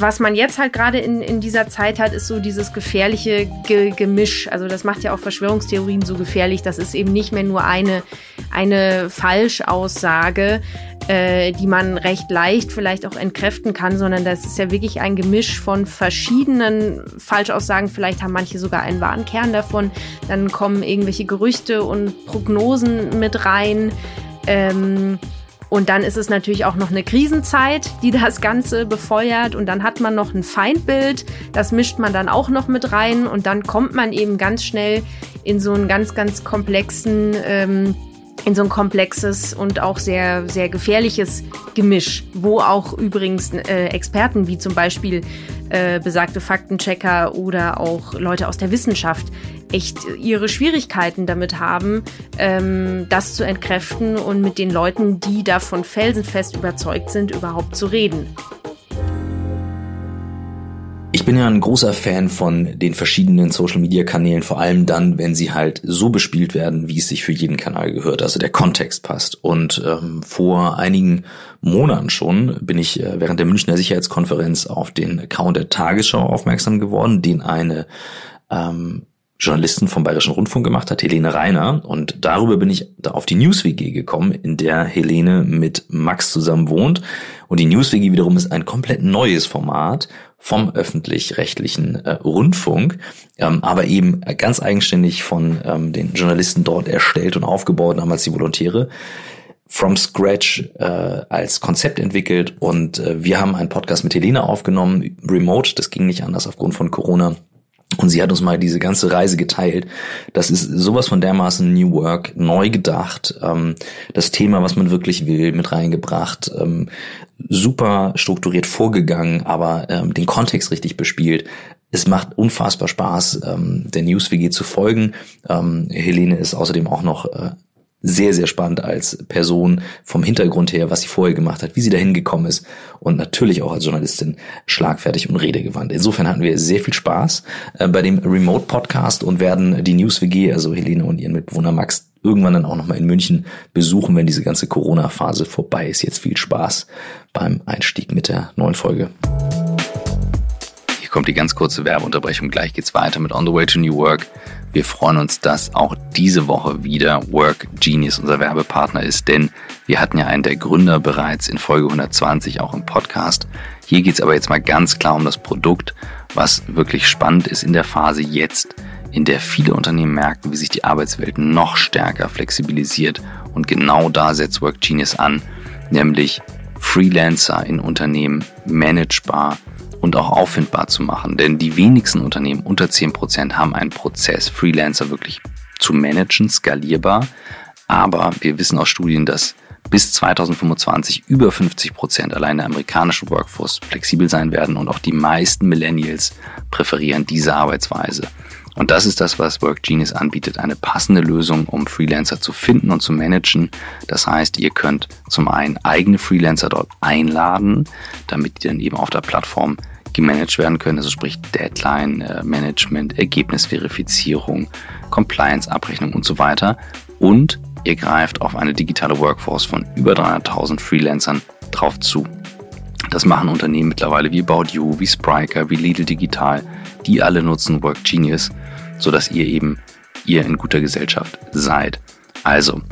was man jetzt halt gerade in, in dieser Zeit hat, ist so dieses gefährliche Ge Gemisch. Also das macht ja auch Verschwörungstheorien so gefährlich. Das ist eben nicht mehr nur eine, eine Falschaussage, äh, die man recht leicht vielleicht auch entkräften kann, sondern das ist ja wirklich ein Gemisch von verschiedenen Falschaussagen. Vielleicht haben manche sogar einen wahren Kern davon. Dann kommen irgendwelche Gerüchte und Prognosen mit rein. Ähm, und dann ist es natürlich auch noch eine Krisenzeit, die das Ganze befeuert. Und dann hat man noch ein Feindbild, das mischt man dann auch noch mit rein. Und dann kommt man eben ganz schnell in so einen ganz, ganz komplexen, ähm, in so ein komplexes und auch sehr, sehr gefährliches Gemisch, wo auch übrigens äh, Experten wie zum Beispiel äh, besagte Faktenchecker oder auch Leute aus der Wissenschaft echt ihre Schwierigkeiten damit haben, ähm, das zu entkräften und mit den Leuten, die davon felsenfest überzeugt sind, überhaupt zu reden. Ich bin ja ein großer Fan von den verschiedenen Social-Media-Kanälen, vor allem dann, wenn sie halt so bespielt werden, wie es sich für jeden Kanal gehört, also der Kontext passt. Und ähm, vor einigen Monaten schon bin ich äh, während der Münchner Sicherheitskonferenz auf den Account der Tagesschau aufmerksam geworden, den eine ähm, Journalisten vom Bayerischen Rundfunk gemacht hat, Helene Reiner. Und darüber bin ich da auf die NewsWG gekommen, in der Helene mit Max zusammen wohnt. Und die NewsWG wiederum ist ein komplett neues Format vom öffentlich-rechtlichen äh, Rundfunk, ähm, aber eben ganz eigenständig von ähm, den Journalisten dort erstellt und aufgebaut, damals die Volontäre from scratch äh, als Konzept entwickelt. Und äh, wir haben einen Podcast mit Helene aufgenommen, remote, das ging nicht anders aufgrund von Corona und sie hat uns mal diese ganze Reise geteilt. Das ist sowas von dermaßen New Work, neu gedacht, ähm, das Thema, was man wirklich will, mit reingebracht, ähm, super strukturiert vorgegangen, aber ähm, den Kontext richtig bespielt. Es macht unfassbar Spaß, ähm, der News WG zu folgen. Ähm, Helene ist außerdem auch noch äh, sehr, sehr spannend als Person vom Hintergrund her, was sie vorher gemacht hat, wie sie dahin gekommen ist und natürlich auch als Journalistin schlagfertig und redegewandt. Insofern hatten wir sehr viel Spaß äh, bei dem Remote Podcast und werden die News WG, also Helene und ihren Mitbewohner Max, irgendwann dann auch nochmal in München besuchen, wenn diese ganze Corona-Phase vorbei ist. Jetzt viel Spaß beim Einstieg mit der neuen Folge. Hier kommt die ganz kurze Werbeunterbrechung. Gleich geht's weiter mit On the Way to New Work. Wir freuen uns, dass auch diese Woche wieder Work Genius unser Werbepartner ist, denn wir hatten ja einen der Gründer bereits in Folge 120 auch im Podcast. Hier geht's aber jetzt mal ganz klar um das Produkt, was wirklich spannend ist in der Phase jetzt, in der viele Unternehmen merken, wie sich die Arbeitswelt noch stärker flexibilisiert. Und genau da setzt Work Genius an, nämlich Freelancer in Unternehmen managebar und auch auffindbar zu machen. Denn die wenigsten Unternehmen unter 10% haben einen Prozess, Freelancer wirklich zu managen, skalierbar. Aber wir wissen aus Studien, dass bis 2025 über 50 Prozent allein der amerikanischen Workforce flexibel sein werden und auch die meisten Millennials präferieren diese Arbeitsweise. Und das ist das, was Work Genius anbietet, eine passende Lösung, um Freelancer zu finden und zu managen. Das heißt, ihr könnt zum einen eigene Freelancer dort einladen, damit die dann eben auf der Plattform gemanagt werden können, also sprich Deadline, äh, Ergebnisverifizierung, Compliance, Abrechnung und so weiter. Und ihr greift auf eine digitale Workforce von über 300.000 Freelancern drauf zu. Das machen Unternehmen mittlerweile wie About You, wie Spryker, wie Lidl Digital. Die alle nutzen Work Genius, sodass ihr eben ihr in guter Gesellschaft seid. Also,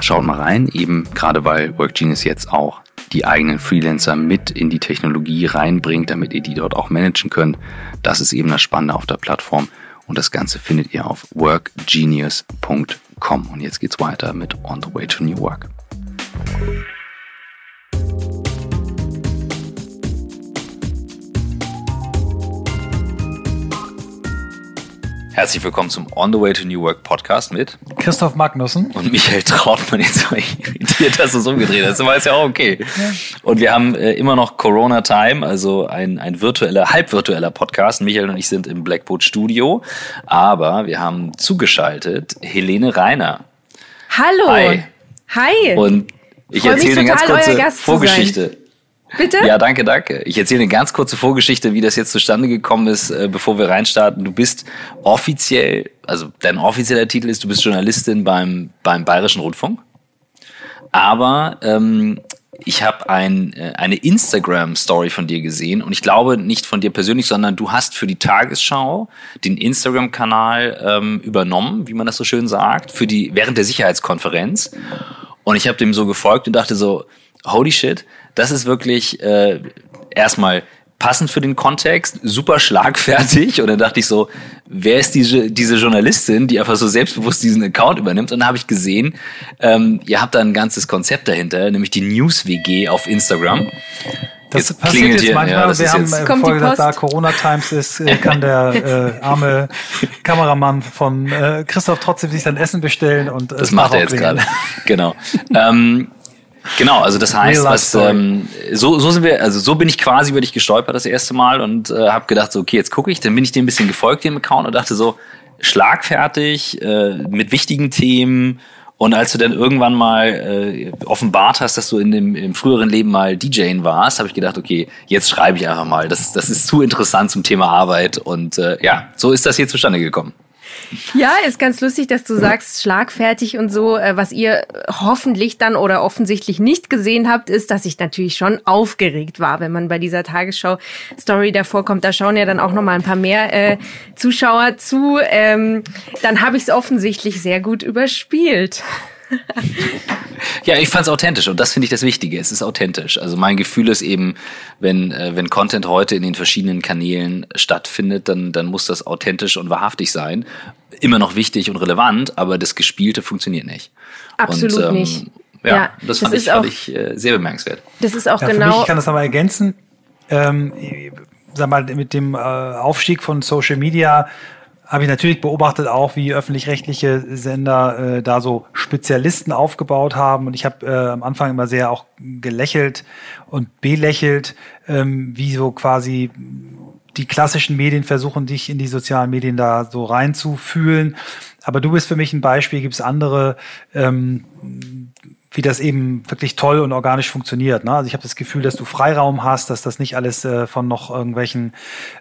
schaut mal rein, eben gerade weil Work Genius jetzt auch die eigenen Freelancer mit in die Technologie reinbringt, damit ihr die dort auch managen könnt. Das ist eben das Spannende auf der Plattform und das Ganze findet ihr auf workgenius.com. Und jetzt geht's weiter mit On the Way to New Work. Herzlich willkommen zum On the Way to New Work Podcast mit Christoph Magnussen und Michael Trautmann. Jetzt war ich irritiert, dass du es umgedreht hast. Aber ist ja auch okay. Und wir haben äh, immer noch Corona Time, also ein, ein virtueller, halb virtueller Podcast. Michael und ich sind im Blackboard Studio, aber wir haben zugeschaltet Helene Reiner. Hallo. Hi. Hi. Und ich erzähle eine ganz kurze Vorgeschichte. Bitte? Ja, danke, danke. Ich erzähle eine ganz kurze Vorgeschichte, wie das jetzt zustande gekommen ist, äh, bevor wir reinstarten. Du bist offiziell, also dein offizieller Titel ist, du bist Journalistin beim, beim Bayerischen Rundfunk. Aber ähm, ich habe ein, äh, eine Instagram-Story von dir gesehen und ich glaube nicht von dir persönlich, sondern du hast für die Tagesschau den Instagram-Kanal ähm, übernommen, wie man das so schön sagt, für die während der Sicherheitskonferenz. Und ich habe dem so gefolgt und dachte so, holy shit, das ist wirklich äh, erstmal passend für den Kontext, super schlagfertig. Und dann dachte ich so, wer ist diese, diese Journalistin, die einfach so selbstbewusst diesen Account übernimmt? Und dann habe ich gesehen, ähm, ihr habt da ein ganzes Konzept dahinter, nämlich die News WG auf Instagram. Das jetzt passiert jetzt hier. manchmal. Ja, wir haben äh, vorher gesagt, da Corona Times ist, äh, kann der äh, arme Kameramann von äh, Christoph trotzdem sich sein Essen bestellen und äh, das macht er jetzt gerade. genau. ähm, Genau, also das heißt, was ähm, so so sind wir, also so bin ich quasi über dich gestolpert das erste Mal und äh, habe gedacht, so okay, jetzt gucke ich, dann bin ich dem ein bisschen gefolgt dem Account und dachte so schlagfertig äh, mit wichtigen Themen und als du dann irgendwann mal äh, offenbart hast, dass du in dem im früheren Leben mal DJing warst, habe ich gedacht, okay, jetzt schreibe ich einfach mal. Das das ist zu interessant zum Thema Arbeit und äh, ja, so ist das hier zustande gekommen. Ja, ist ganz lustig, dass du sagst, schlagfertig und so. Äh, was ihr hoffentlich dann oder offensichtlich nicht gesehen habt, ist, dass ich natürlich schon aufgeregt war, wenn man bei dieser Tagesschau-Story davor kommt. Da schauen ja dann auch noch mal ein paar mehr äh, Zuschauer zu. Ähm, dann habe ich es offensichtlich sehr gut überspielt. ja, ich fand es authentisch und das finde ich das Wichtige. Es ist authentisch. Also mein Gefühl ist eben, wenn, äh, wenn Content heute in den verschiedenen Kanälen stattfindet, dann, dann muss das authentisch und wahrhaftig sein. Immer noch wichtig und relevant, aber das Gespielte funktioniert nicht. Absolut und, ähm, nicht. Ja, ja, das fand, das ich, fand ich äh, sehr bemerkenswert. Das ist auch ja, genau. Für mich, ich kann das nochmal ergänzen. Ähm, sag mal, mit dem äh, Aufstieg von Social Media habe ich natürlich beobachtet auch, wie öffentlich-rechtliche Sender äh, da so Spezialisten aufgebaut haben. Und ich habe äh, am Anfang immer sehr auch gelächelt und belächelt, ähm, wie so quasi die klassischen Medien versuchen, dich in die sozialen Medien da so reinzufühlen. Aber du bist für mich ein Beispiel, gibt es andere, ähm, wie das eben wirklich toll und organisch funktioniert. Ne? Also ich habe das Gefühl, dass du Freiraum hast, dass das nicht alles äh, von noch irgendwelchen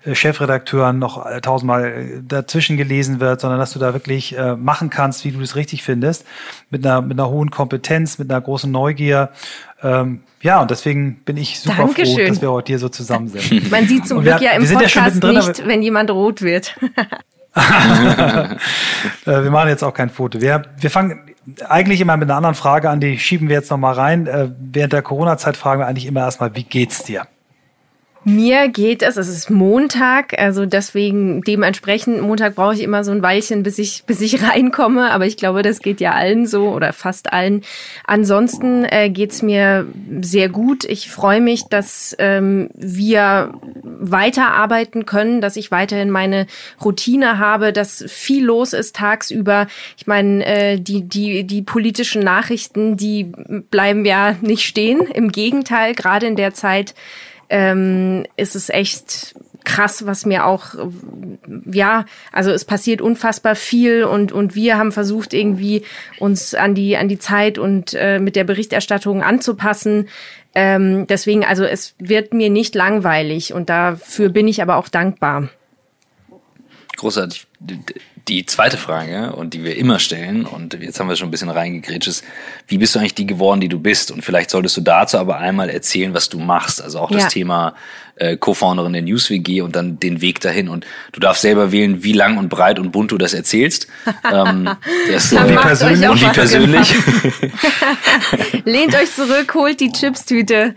äh, Chefredakteuren noch äh, tausendmal äh, dazwischen gelesen wird, sondern dass du da wirklich äh, machen kannst, wie du es richtig findest, mit einer, mit einer hohen Kompetenz, mit einer großen Neugier. Ähm, ja, und deswegen bin ich super Dankeschön. froh, dass wir heute hier so zusammen sind. Man sieht zum Glück ja im Podcast ja nicht, wenn jemand rot wird. Äh, wir machen jetzt auch kein Foto. Wir, wir fangen eigentlich immer mit einer anderen Frage an, die schieben wir jetzt nochmal rein. Äh, während der Corona-Zeit fragen wir eigentlich immer erstmal, wie geht's dir? Mir geht es, es ist Montag, also deswegen dementsprechend Montag brauche ich immer so ein Weilchen, bis ich bis ich reinkomme, aber ich glaube, das geht ja allen so oder fast allen. Ansonsten äh, geht's mir sehr gut. Ich freue mich, dass ähm, wir weiterarbeiten können, dass ich weiterhin meine Routine habe, dass viel los ist tagsüber. Ich meine, äh, die die die politischen Nachrichten, die bleiben ja nicht stehen. Im Gegenteil, gerade in der Zeit ähm, ist es echt krass, was mir auch, ja, also es passiert unfassbar viel und, und wir haben versucht, irgendwie uns an die, an die Zeit und äh, mit der Berichterstattung anzupassen. Ähm, deswegen, also es wird mir nicht langweilig und dafür bin ich aber auch dankbar. Großartig. Die zweite Frage, und die wir immer stellen, und jetzt haben wir schon ein bisschen reingegrätscht, ist, wie bist du eigentlich die geworden, die du bist? Und vielleicht solltest du dazu aber einmal erzählen, was du machst. Also auch das ja. Thema äh, Co-Founderin der NewsWG und dann den Weg dahin. Und du darfst selber wählen, wie lang und breit und bunt du das erzählst. ähm, das, und wie persönlich. Und wie persönlich. Lehnt euch zurück, holt die Chipstüte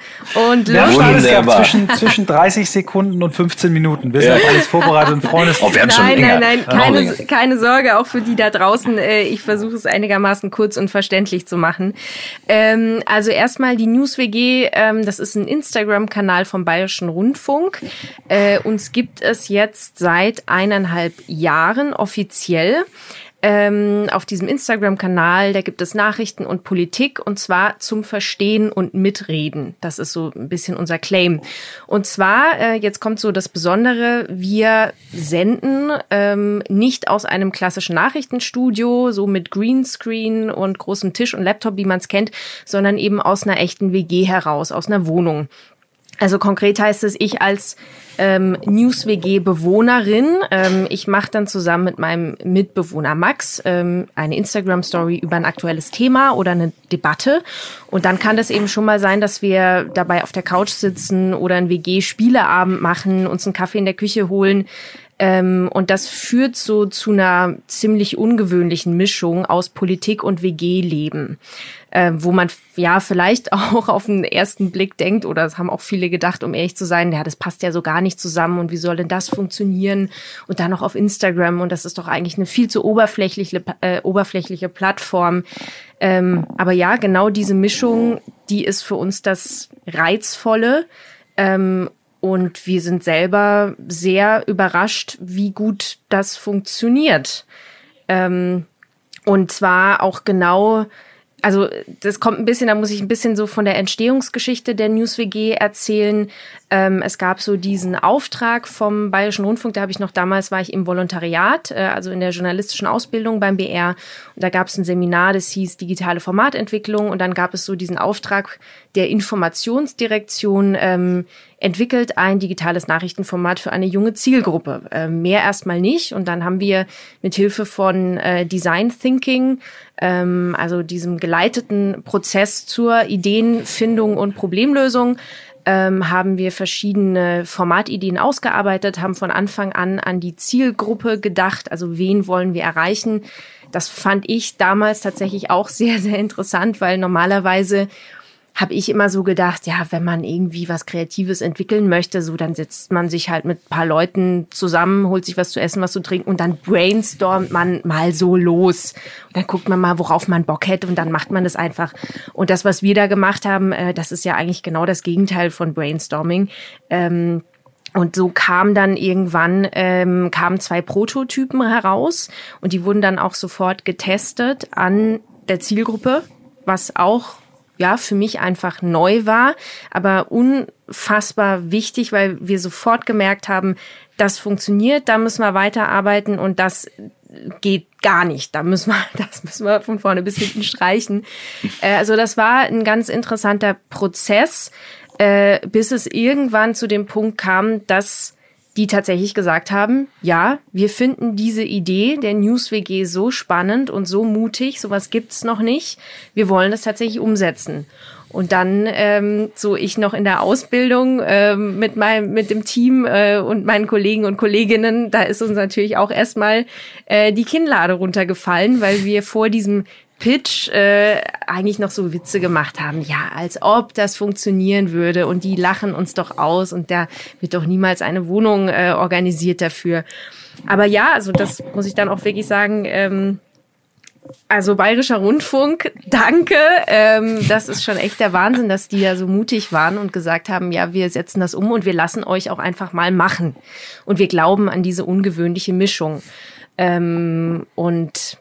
und los. Ja, zwischen, zwischen 30 Sekunden und 15 Minuten. Wir sind ja. alles vorbereitet und freuen uns. Oh, wir haben nein, nein, nein, keine, keine Sorge, auch für die da draußen. Äh, ich versuche es einigermaßen kurz und verständlich zu machen. Ähm, also erstmal die NewsWG, ähm, das ist ein Instagram-Kanal vom Bayerischen Rundfunk. Rundfunk. Äh, uns gibt es jetzt seit eineinhalb Jahren offiziell ähm, auf diesem Instagram-Kanal, da gibt es Nachrichten und Politik und zwar zum Verstehen und Mitreden. Das ist so ein bisschen unser Claim. Und zwar, äh, jetzt kommt so das Besondere, wir senden ähm, nicht aus einem klassischen Nachrichtenstudio, so mit Greenscreen und großem Tisch und Laptop, wie man es kennt, sondern eben aus einer echten WG heraus, aus einer Wohnung. Also konkret heißt es, ich als ähm, NewsWG-Bewohnerin, ähm, ich mache dann zusammen mit meinem Mitbewohner Max ähm, eine Instagram-Story über ein aktuelles Thema oder eine Debatte. Und dann kann das eben schon mal sein, dass wir dabei auf der Couch sitzen oder ein WG-Spieleabend machen, uns einen Kaffee in der Küche holen. Ähm, und das führt so zu einer ziemlich ungewöhnlichen Mischung aus Politik und WG-Leben äh, wo man ja vielleicht auch auf den ersten Blick denkt, oder das haben auch viele gedacht, um ehrlich zu sein, ja, das passt ja so gar nicht zusammen und wie soll denn das funktionieren? Und dann noch auf Instagram und das ist doch eigentlich eine viel zu oberflächliche, äh, oberflächliche Plattform. Ähm, aber ja, genau diese Mischung, die ist für uns das Reizvolle. Ähm, und wir sind selber sehr überrascht, wie gut das funktioniert. Ähm, und zwar auch genau also das kommt ein bisschen, da muss ich ein bisschen so von der Entstehungsgeschichte der News WG erzählen. Ähm, es gab so diesen Auftrag vom Bayerischen Rundfunk, da habe ich noch damals war ich im Volontariat, äh, also in der journalistischen Ausbildung beim BR. Und da gab es ein Seminar, das hieß digitale Formatentwicklung. Und dann gab es so diesen Auftrag der Informationsdirektion, ähm, entwickelt ein digitales Nachrichtenformat für eine junge Zielgruppe. Äh, mehr erstmal nicht. Und dann haben wir mit Hilfe von äh, Design Thinking, ähm, also diesem geleiteten Prozess zur Ideenfindung und Problemlösung, ähm, haben wir verschiedene Formatideen ausgearbeitet, haben von Anfang an an die Zielgruppe gedacht, also wen wollen wir erreichen. Das fand ich damals tatsächlich auch sehr, sehr interessant, weil normalerweise habe ich immer so gedacht, ja, wenn man irgendwie was Kreatives entwickeln möchte, so dann setzt man sich halt mit paar Leuten zusammen, holt sich was zu essen, was zu trinken und dann brainstormt man mal so los. Und dann guckt man mal, worauf man Bock hätte und dann macht man das einfach. Und das, was wir da gemacht haben, äh, das ist ja eigentlich genau das Gegenteil von Brainstorming. Ähm, und so kam dann irgendwann ähm, kamen zwei Prototypen heraus und die wurden dann auch sofort getestet an der Zielgruppe, was auch ja, für mich einfach neu war, aber unfassbar wichtig, weil wir sofort gemerkt haben, das funktioniert, da müssen wir weiterarbeiten und das geht gar nicht. Da müssen wir, das müssen wir von vorne bis hinten streichen. Äh, also das war ein ganz interessanter Prozess, äh, bis es irgendwann zu dem Punkt kam, dass die tatsächlich gesagt haben, ja, wir finden diese Idee der News WG so spannend und so mutig, sowas gibt's noch nicht. Wir wollen das tatsächlich umsetzen. Und dann ähm, so ich noch in der Ausbildung ähm, mit meinem mit dem Team äh, und meinen Kollegen und Kolleginnen, da ist uns natürlich auch erstmal äh, die Kinnlade runtergefallen, weil wir vor diesem Pitch äh, eigentlich noch so Witze gemacht haben. Ja, als ob das funktionieren würde und die lachen uns doch aus und da wird doch niemals eine Wohnung äh, organisiert dafür. Aber ja, also das muss ich dann auch wirklich sagen. Ähm, also Bayerischer Rundfunk, danke. Ähm, das ist schon echt der Wahnsinn, dass die ja so mutig waren und gesagt haben, ja, wir setzen das um und wir lassen euch auch einfach mal machen. Und wir glauben an diese ungewöhnliche Mischung. Ähm, und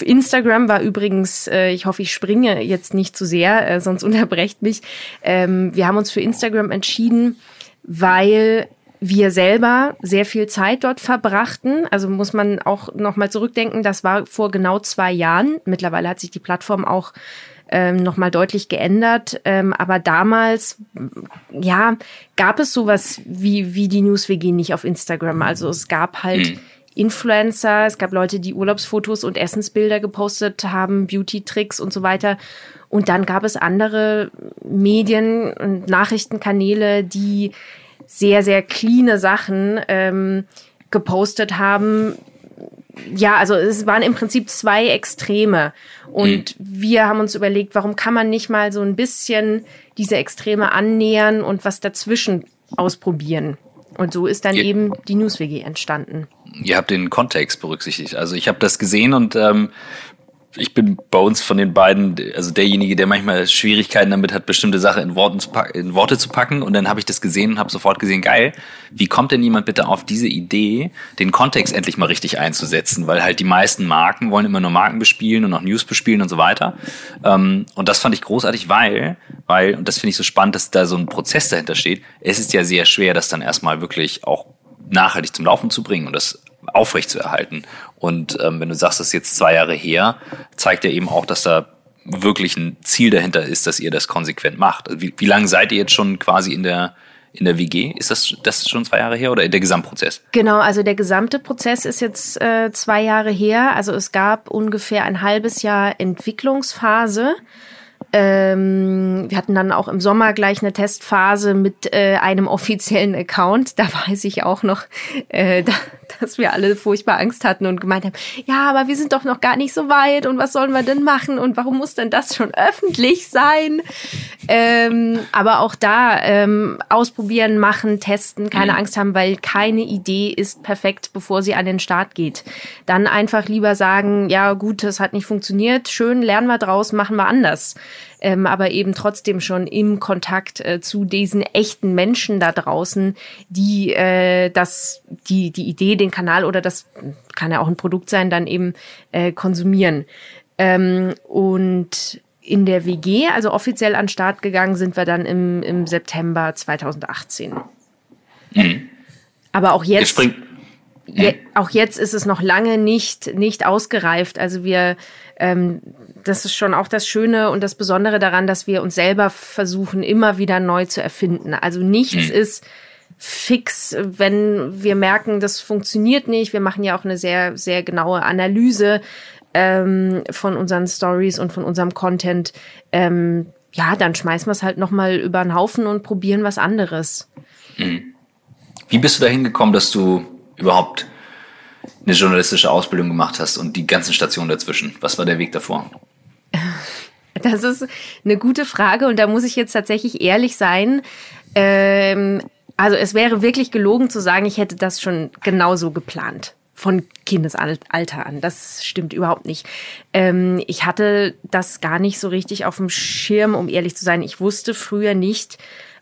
Instagram war übrigens, äh, ich hoffe, ich springe jetzt nicht zu sehr, äh, sonst unterbrecht mich. Ähm, wir haben uns für Instagram entschieden, weil wir selber sehr viel Zeit dort verbrachten. Also muss man auch nochmal zurückdenken, das war vor genau zwei Jahren. Mittlerweile hat sich die Plattform auch ähm, nochmal deutlich geändert. Ähm, aber damals, ja, gab es sowas wie, wie die News WG nicht auf Instagram. Also es gab halt mhm. Influencer, es gab Leute, die Urlaubsfotos und Essensbilder gepostet haben, Beauty-Tricks und so weiter. Und dann gab es andere Medien und Nachrichtenkanäle, die sehr, sehr cleane Sachen ähm, gepostet haben. Ja, also es waren im Prinzip zwei Extreme. Und mhm. wir haben uns überlegt, warum kann man nicht mal so ein bisschen diese Extreme annähern und was dazwischen ausprobieren. Und so ist dann Ihr, eben die News-WG entstanden. Ihr habt den Kontext berücksichtigt. Also ich habe das gesehen und ähm, ich bin bei uns von den beiden, also derjenige, der manchmal Schwierigkeiten damit hat, bestimmte Sachen in, Worten zu packen, in Worte zu packen. Und dann habe ich das gesehen und habe sofort gesehen, geil, wie kommt denn jemand bitte auf diese Idee, den Kontext endlich mal richtig einzusetzen? Weil halt die meisten Marken wollen immer nur Marken bespielen und auch News bespielen und so weiter. Ähm, und das fand ich großartig, weil, weil, und das finde ich so spannend, dass da so ein Prozess dahinter steht. Es ist ja sehr schwer, das dann erstmal wirklich auch nachhaltig zum Laufen zu bringen und das aufrecht zu erhalten. Und ähm, wenn du sagst, das ist jetzt zwei Jahre her, zeigt ja eben auch, dass da wirklich ein Ziel dahinter ist, dass ihr das konsequent macht. Wie, wie lange seid ihr jetzt schon quasi in der in der WG? Ist das, das schon zwei Jahre her oder der Gesamtprozess? Genau, also der gesamte Prozess ist jetzt äh, zwei Jahre her. Also es gab ungefähr ein halbes Jahr Entwicklungsphase. Ähm, wir hatten dann auch im Sommer gleich eine Testphase mit äh, einem offiziellen Account. Da weiß ich auch noch, äh, da, dass wir alle furchtbar Angst hatten und gemeint haben, ja, aber wir sind doch noch gar nicht so weit und was sollen wir denn machen und warum muss denn das schon öffentlich sein? Ähm, aber auch da ähm, ausprobieren, machen, testen, keine mhm. Angst haben, weil keine Idee ist perfekt, bevor sie an den Start geht. Dann einfach lieber sagen, ja gut, das hat nicht funktioniert, schön, lernen wir draus, machen wir anders ähm, aber eben trotzdem schon im Kontakt äh, zu diesen echten Menschen da draußen, die äh, das, die, die Idee, den Kanal oder das kann ja auch ein Produkt sein, dann eben äh, konsumieren. Ähm, und in der WG, also offiziell an Start gegangen sind wir dann im, im September 2018. Mhm. Aber auch jetzt. Je, auch jetzt ist es noch lange nicht, nicht ausgereift. Also wir, ähm, das ist schon auch das Schöne und das Besondere daran, dass wir uns selber versuchen, immer wieder neu zu erfinden. Also nichts mhm. ist fix, wenn wir merken, das funktioniert nicht. Wir machen ja auch eine sehr, sehr genaue Analyse ähm, von unseren Stories und von unserem Content. Ähm, ja, dann schmeißen wir es halt nochmal über den Haufen und probieren was anderes. Mhm. Wie bist du dahin gekommen, dass du überhaupt eine journalistische Ausbildung gemacht hast und die ganzen Stationen dazwischen? Was war der Weg davor? Das ist eine gute Frage und da muss ich jetzt tatsächlich ehrlich sein. Ähm, also es wäre wirklich gelogen zu sagen, ich hätte das schon genauso geplant von Kindesalter an. Das stimmt überhaupt nicht. Ähm, ich hatte das gar nicht so richtig auf dem Schirm, um ehrlich zu sein. Ich wusste früher nicht,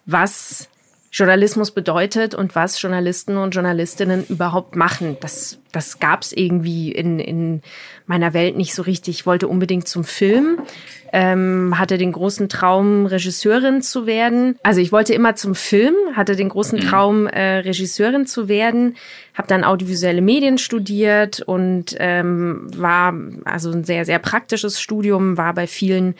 was Journalismus bedeutet und was Journalisten und Journalistinnen überhaupt machen. Das, das gab es irgendwie in, in meiner Welt nicht so richtig. Ich wollte unbedingt zum Film, ähm, hatte den großen Traum, Regisseurin zu werden. Also ich wollte immer zum Film, hatte den großen mhm. Traum, äh, Regisseurin zu werden, habe dann audiovisuelle Medien studiert und ähm, war also ein sehr, sehr praktisches Studium, war bei vielen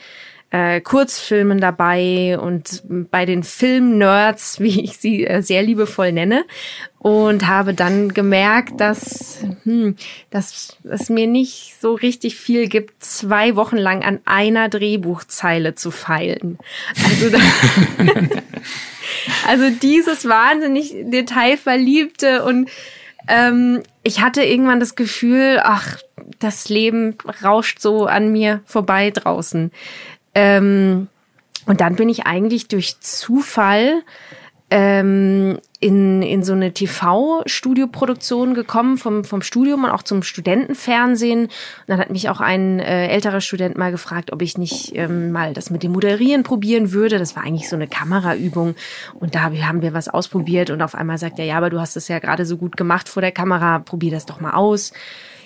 äh, Kurzfilmen dabei und bei den Filmnerds, wie ich sie äh, sehr liebevoll nenne, und habe dann gemerkt, dass, hm, dass es mir nicht so richtig viel gibt, zwei Wochen lang an einer Drehbuchzeile zu feilen. Also, also dieses wahnsinnig detailverliebte und ähm, ich hatte irgendwann das Gefühl, ach, das Leben rauscht so an mir vorbei draußen. Ähm, und dann bin ich eigentlich durch Zufall ähm, in, in so eine TV-Studioproduktion gekommen vom, vom Studium und auch zum Studentenfernsehen. Und dann hat mich auch ein äh, älterer Student mal gefragt, ob ich nicht ähm, mal das mit dem Moderieren probieren würde. Das war eigentlich so eine Kameraübung. Und da haben wir was ausprobiert und auf einmal sagt er, ja, aber du hast es ja gerade so gut gemacht vor der Kamera, probier das doch mal aus.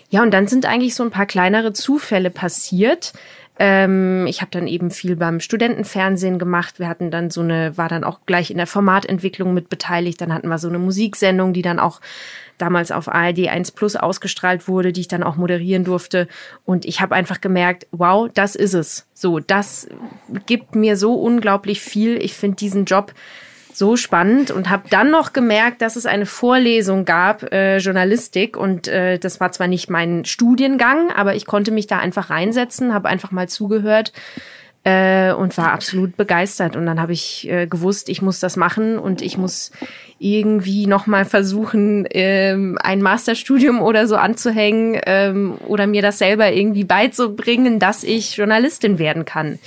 Ja, und dann sind eigentlich so ein paar kleinere Zufälle passiert. Ähm, ich habe dann eben viel beim Studentenfernsehen gemacht. Wir hatten dann so eine, war dann auch gleich in der Formatentwicklung mit beteiligt. Dann hatten wir so eine Musiksendung, die dann auch damals auf ARD 1 Plus ausgestrahlt wurde, die ich dann auch moderieren durfte. Und ich habe einfach gemerkt, wow, das ist es. So, das gibt mir so unglaublich viel. Ich finde diesen Job so spannend und habe dann noch gemerkt, dass es eine Vorlesung gab, äh, Journalistik. Und äh, das war zwar nicht mein Studiengang, aber ich konnte mich da einfach reinsetzen, habe einfach mal zugehört äh, und war absolut begeistert. Und dann habe ich äh, gewusst, ich muss das machen und ich muss irgendwie nochmal versuchen, ähm, ein Masterstudium oder so anzuhängen ähm, oder mir das selber irgendwie beizubringen, dass ich Journalistin werden kann.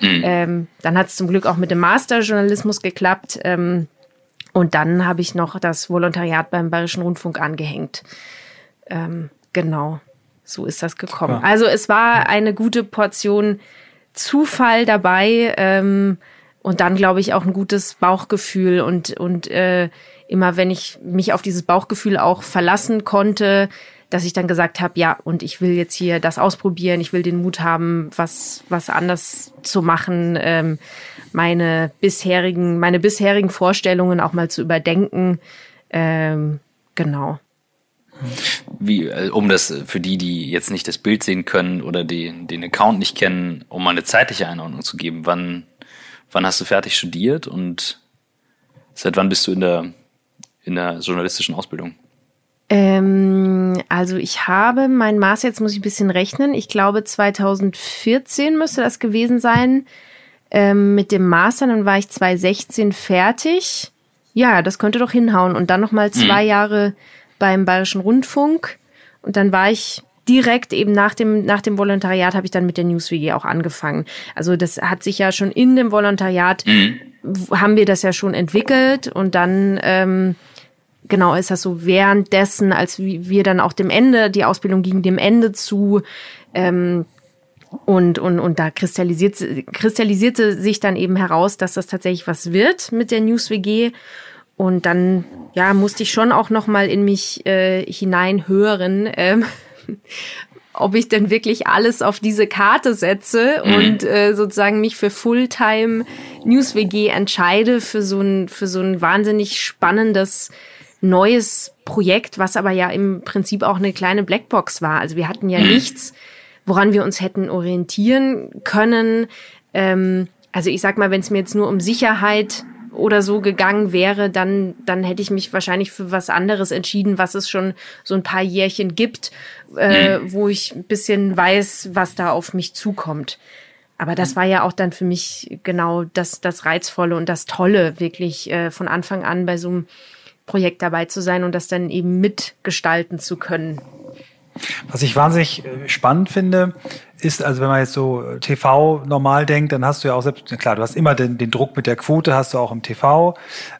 Mhm. Ähm, dann hat es zum Glück auch mit dem Masterjournalismus geklappt. Ähm, und dann habe ich noch das Volontariat beim Bayerischen Rundfunk angehängt. Ähm, genau, so ist das gekommen. Ja. Also es war eine gute Portion Zufall dabei ähm, und dann glaube ich auch ein gutes Bauchgefühl und und äh, immer wenn ich mich auf dieses Bauchgefühl auch verlassen konnte, dass ich dann gesagt habe, ja, und ich will jetzt hier das ausprobieren, ich will den Mut haben, was, was anders zu machen, ähm, meine bisherigen, meine bisherigen Vorstellungen auch mal zu überdenken. Ähm, genau. Wie, äh, um das für die, die jetzt nicht das Bild sehen können oder den, den Account nicht kennen, um mal eine zeitliche Einordnung zu geben. Wann, wann hast du fertig studiert und seit wann bist du in der, in der journalistischen Ausbildung? Ähm, also ich habe mein Master, jetzt muss ich ein bisschen rechnen, ich glaube 2014 müsste das gewesen sein ähm, mit dem Master, dann war ich 2016 fertig. Ja, das könnte doch hinhauen. Und dann nochmal zwei mhm. Jahre beim Bayerischen Rundfunk. Und dann war ich direkt eben nach dem, nach dem Volontariat habe ich dann mit der NewsWG auch angefangen. Also das hat sich ja schon in dem Volontariat, mhm. haben wir das ja schon entwickelt und dann ähm, genau ist das so währenddessen, als wir dann auch dem Ende, die Ausbildung ging dem Ende zu, ähm, und, und, und da kristallisiert, kristallisierte sich dann eben heraus, dass das tatsächlich was wird mit der News WG. Und dann, ja, musste ich schon auch noch mal in mich äh, hineinhören, ähm, ob ich denn wirklich alles auf diese Karte setze mhm. und äh, sozusagen mich für Fulltime News WG entscheide für so ein für so ein wahnsinnig spannendes neues Projekt, was aber ja im Prinzip auch eine kleine Blackbox war. Also wir hatten ja mhm. nichts, woran wir uns hätten orientieren können. Ähm, also ich sag mal, wenn es mir jetzt nur um Sicherheit oder so gegangen wäre, dann, dann hätte ich mich wahrscheinlich für was anderes entschieden, was es schon so ein paar Jährchen gibt, äh, mhm. wo ich ein bisschen weiß, was da auf mich zukommt. Aber das war ja auch dann für mich genau das, das Reizvolle und das Tolle, wirklich äh, von Anfang an bei so einem Projekt dabei zu sein und das dann eben mitgestalten zu können. Was ich wahnsinnig äh, spannend finde, ist, also wenn man jetzt so äh, TV normal denkt, dann hast du ja auch selbst, klar, du hast immer den, den Druck mit der Quote, hast du auch im TV,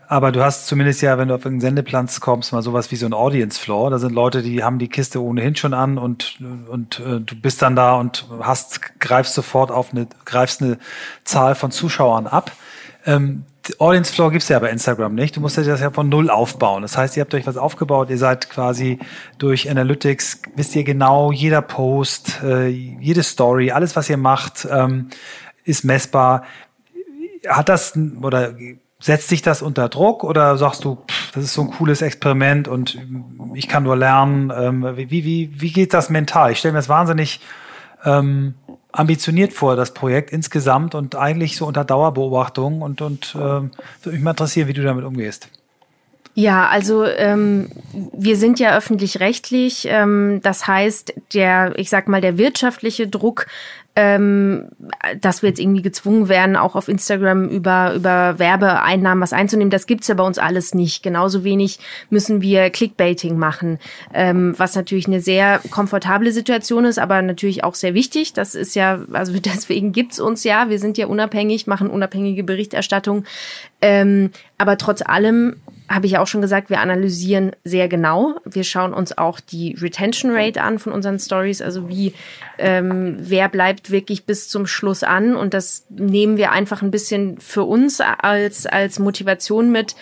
aber du hast zumindest ja, wenn du auf irgendeinen Sendeplatz kommst, mal sowas wie so ein Audience Floor. Da sind Leute, die haben die Kiste ohnehin schon an und, und äh, du bist dann da und hast, greifst sofort auf eine, greifst eine Zahl von Zuschauern ab. Ähm, Audience Floor gibt's ja bei Instagram nicht. Du musst das ja von Null aufbauen. Das heißt, ihr habt euch was aufgebaut. Ihr seid quasi durch Analytics, wisst ihr genau, jeder Post, äh, jede Story, alles, was ihr macht, ähm, ist messbar. Hat das oder setzt sich das unter Druck oder sagst du, pff, das ist so ein cooles Experiment und ich kann nur lernen? Ähm, wie, wie, wie geht das mental? Ich stelle mir das wahnsinnig ähm, ambitioniert vor, das Projekt insgesamt und eigentlich so unter Dauerbeobachtung und, und äh, würde mich mal interessieren, wie du damit umgehst. Ja, also ähm, wir sind ja öffentlich-rechtlich. Ähm, das heißt, der, ich sag mal, der wirtschaftliche Druck ähm, dass wir jetzt irgendwie gezwungen werden, auch auf Instagram über, über Werbeeinnahmen was einzunehmen. Das gibt's ja bei uns alles nicht. Genauso wenig müssen wir Clickbaiting machen, ähm, was natürlich eine sehr komfortable Situation ist, aber natürlich auch sehr wichtig. Das ist ja, also deswegen gibt's uns ja. Wir sind ja unabhängig, machen unabhängige Berichterstattung. Ähm, aber trotz allem habe ich auch schon gesagt, wir analysieren sehr genau. Wir schauen uns auch die Retention Rate an von unseren Stories, also wie ähm, wer bleibt wirklich bis zum Schluss an. Und das nehmen wir einfach ein bisschen für uns als als Motivation mit,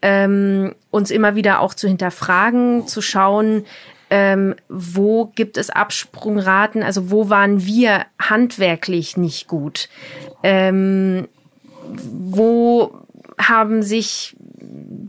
ähm, uns immer wieder auch zu hinterfragen, zu schauen, ähm, wo gibt es Absprungraten, also wo waren wir handwerklich nicht gut, ähm, wo haben sich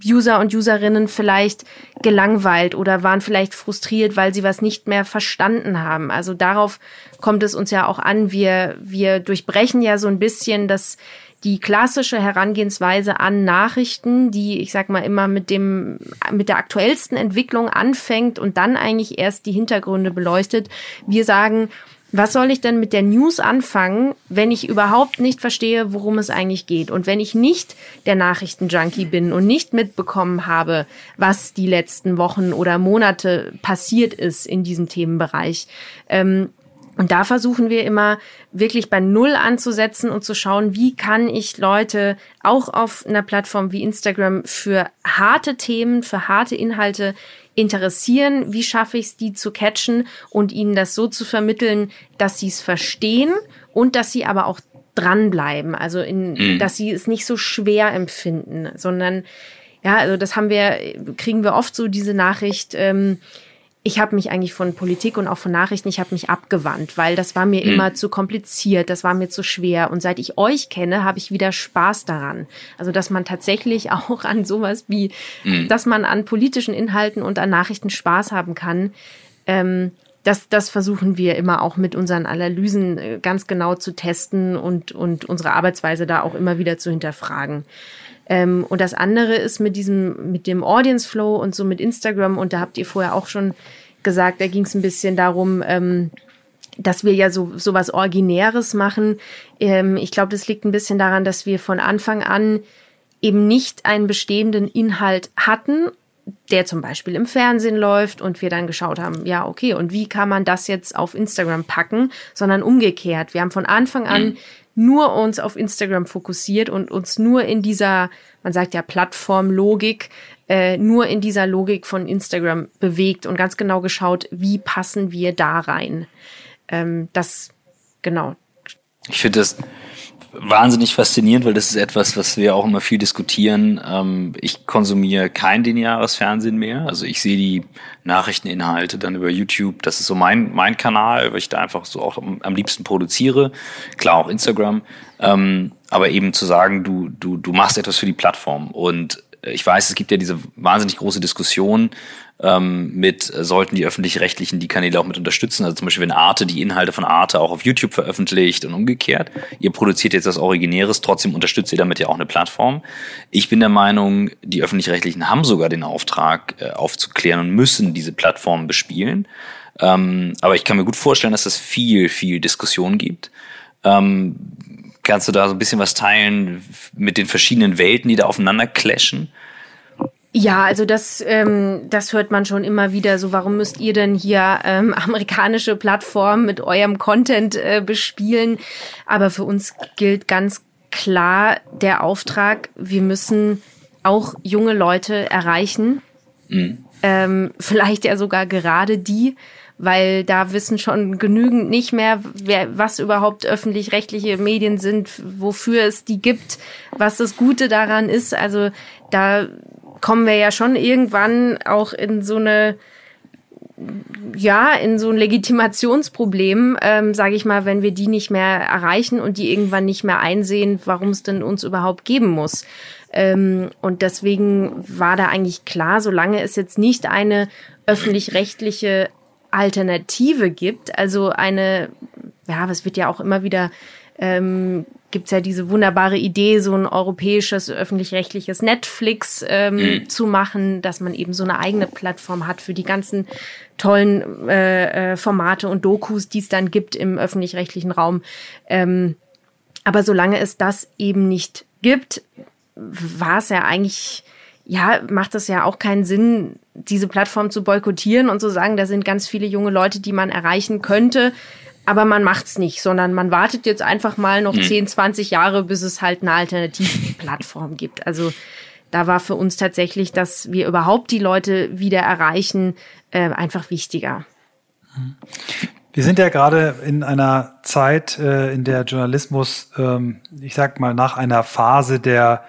User und Userinnen vielleicht gelangweilt oder waren vielleicht frustriert, weil sie was nicht mehr verstanden haben. Also darauf kommt es uns ja auch an. Wir, wir durchbrechen ja so ein bisschen das, die klassische Herangehensweise an Nachrichten, die, ich sag mal, immer mit dem, mit der aktuellsten Entwicklung anfängt und dann eigentlich erst die Hintergründe beleuchtet. Wir sagen, was soll ich denn mit der News anfangen, wenn ich überhaupt nicht verstehe, worum es eigentlich geht? Und wenn ich nicht der Nachrichtenjunkie bin und nicht mitbekommen habe, was die letzten Wochen oder Monate passiert ist in diesem Themenbereich. Ähm, und da versuchen wir immer wirklich bei Null anzusetzen und zu schauen, wie kann ich Leute auch auf einer Plattform wie Instagram für harte Themen, für harte Inhalte interessieren, wie schaffe ich es, die zu catchen und ihnen das so zu vermitteln, dass sie es verstehen und dass sie aber auch dranbleiben. Also in, mhm. dass sie es nicht so schwer empfinden, sondern ja, also das haben wir, kriegen wir oft so diese Nachricht, ähm, ich habe mich eigentlich von Politik und auch von Nachrichten, ich habe mich abgewandt, weil das war mir mhm. immer zu kompliziert, das war mir zu schwer. Und seit ich euch kenne, habe ich wieder Spaß daran. Also, dass man tatsächlich auch an sowas wie, mhm. dass man an politischen Inhalten und an Nachrichten Spaß haben kann. Ähm, das, das versuchen wir immer auch mit unseren Analysen äh, ganz genau zu testen und, und unsere Arbeitsweise da auch immer wieder zu hinterfragen. Ähm, und das andere ist mit diesem, mit dem Audience Flow und so mit Instagram. Und da habt ihr vorher auch schon gesagt, da ging es ein bisschen darum, ähm, dass wir ja so, so was Originäres machen. Ähm, ich glaube, das liegt ein bisschen daran, dass wir von Anfang an eben nicht einen bestehenden Inhalt hatten, der zum Beispiel im Fernsehen läuft und wir dann geschaut haben, ja, okay, und wie kann man das jetzt auf Instagram packen, sondern umgekehrt. Wir haben von Anfang an mhm nur uns auf Instagram fokussiert und uns nur in dieser, man sagt ja Plattformlogik, äh, nur in dieser Logik von Instagram bewegt und ganz genau geschaut, wie passen wir da rein. Ähm, das, genau. Ich finde das wahnsinnig faszinierend, weil das ist etwas, was wir auch immer viel diskutieren. Ähm, ich konsumiere kein lineares Fernsehen mehr. Also ich sehe die Nachrichteninhalte dann über YouTube. Das ist so mein, mein Kanal, weil ich da einfach so auch am, am liebsten produziere. Klar auch Instagram. Ähm, aber eben zu sagen, du, du, du machst etwas für die Plattform. Und ich weiß, es gibt ja diese wahnsinnig große Diskussion ähm, mit, äh, sollten die öffentlich-rechtlichen die Kanäle auch mit unterstützen. Also zum Beispiel, wenn Arte die Inhalte von Arte auch auf YouTube veröffentlicht und umgekehrt. Ihr produziert jetzt das Originäres, trotzdem unterstützt ihr damit ja auch eine Plattform. Ich bin der Meinung, die öffentlich-rechtlichen haben sogar den Auftrag, äh, aufzuklären und müssen diese Plattformen bespielen. Ähm, aber ich kann mir gut vorstellen, dass es viel, viel Diskussion gibt. Ähm, kannst du da so ein bisschen was teilen mit den verschiedenen Welten, die da aufeinander clashen? Ja, also das, ähm, das hört man schon immer wieder. So, warum müsst ihr denn hier ähm, amerikanische Plattformen mit eurem Content äh, bespielen? Aber für uns gilt ganz klar der Auftrag, wir müssen auch junge Leute erreichen. Mhm. Ähm, vielleicht ja sogar gerade die, weil da wissen schon genügend nicht mehr, wer, was überhaupt öffentlich-rechtliche Medien sind, wofür es die gibt, was das Gute daran ist. Also da kommen wir ja schon irgendwann auch in so eine ja, in so ein Legitimationsproblem, ähm, sage ich mal, wenn wir die nicht mehr erreichen und die irgendwann nicht mehr einsehen, warum es denn uns überhaupt geben muss. Ähm, und deswegen war da eigentlich klar, solange es jetzt nicht eine öffentlich-rechtliche Alternative gibt, also eine, ja, was wird ja auch immer wieder ähm, gibt es ja diese wunderbare Idee, so ein europäisches öffentlich-rechtliches Netflix ähm, mhm. zu machen, dass man eben so eine eigene Plattform hat für die ganzen tollen äh, äh, Formate und Dokus, die es dann gibt im öffentlich-rechtlichen Raum. Ähm, aber solange es das eben nicht gibt, war es ja eigentlich, ja, macht es ja auch keinen Sinn, diese Plattform zu boykottieren und zu sagen, da sind ganz viele junge Leute, die man erreichen könnte aber man macht's nicht, sondern man wartet jetzt einfach mal noch mhm. 10, 20 Jahre, bis es halt eine Alternativplattform gibt. Also da war für uns tatsächlich, dass wir überhaupt die Leute wieder erreichen, äh, einfach wichtiger. Wir sind ja gerade in einer Zeit, äh, in der Journalismus, ähm, ich sag mal, nach einer Phase der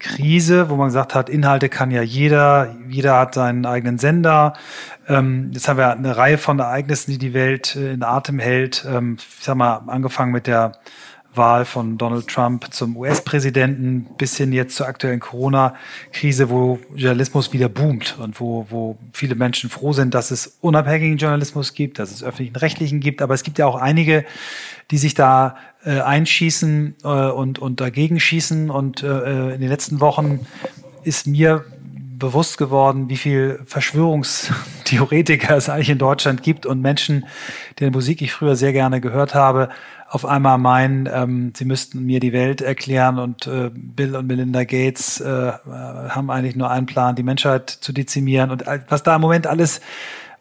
Krise, wo man gesagt hat, Inhalte kann ja jeder, jeder hat seinen eigenen Sender. Ähm, jetzt haben wir eine Reihe von Ereignissen, die die Welt äh, in Atem hält. Ähm, ich sag mal, angefangen mit der Wahl von Donald Trump zum US-Präsidenten bis hin jetzt zur aktuellen Corona-Krise, wo Journalismus wieder boomt und wo, wo viele Menschen froh sind, dass es unabhängigen Journalismus gibt, dass es öffentlichen Rechtlichen gibt. Aber es gibt ja auch einige, die sich da äh, einschießen äh, und, und dagegen schießen. Und äh, in den letzten Wochen ist mir bewusst geworden, wie viel Verschwörungstheoretiker es eigentlich in Deutschland gibt und Menschen, deren Musik ich früher sehr gerne gehört habe, auf einmal meinen, ähm, sie müssten mir die Welt erklären und äh, Bill und Melinda Gates äh, haben eigentlich nur einen Plan, die Menschheit zu dezimieren und was da im Moment alles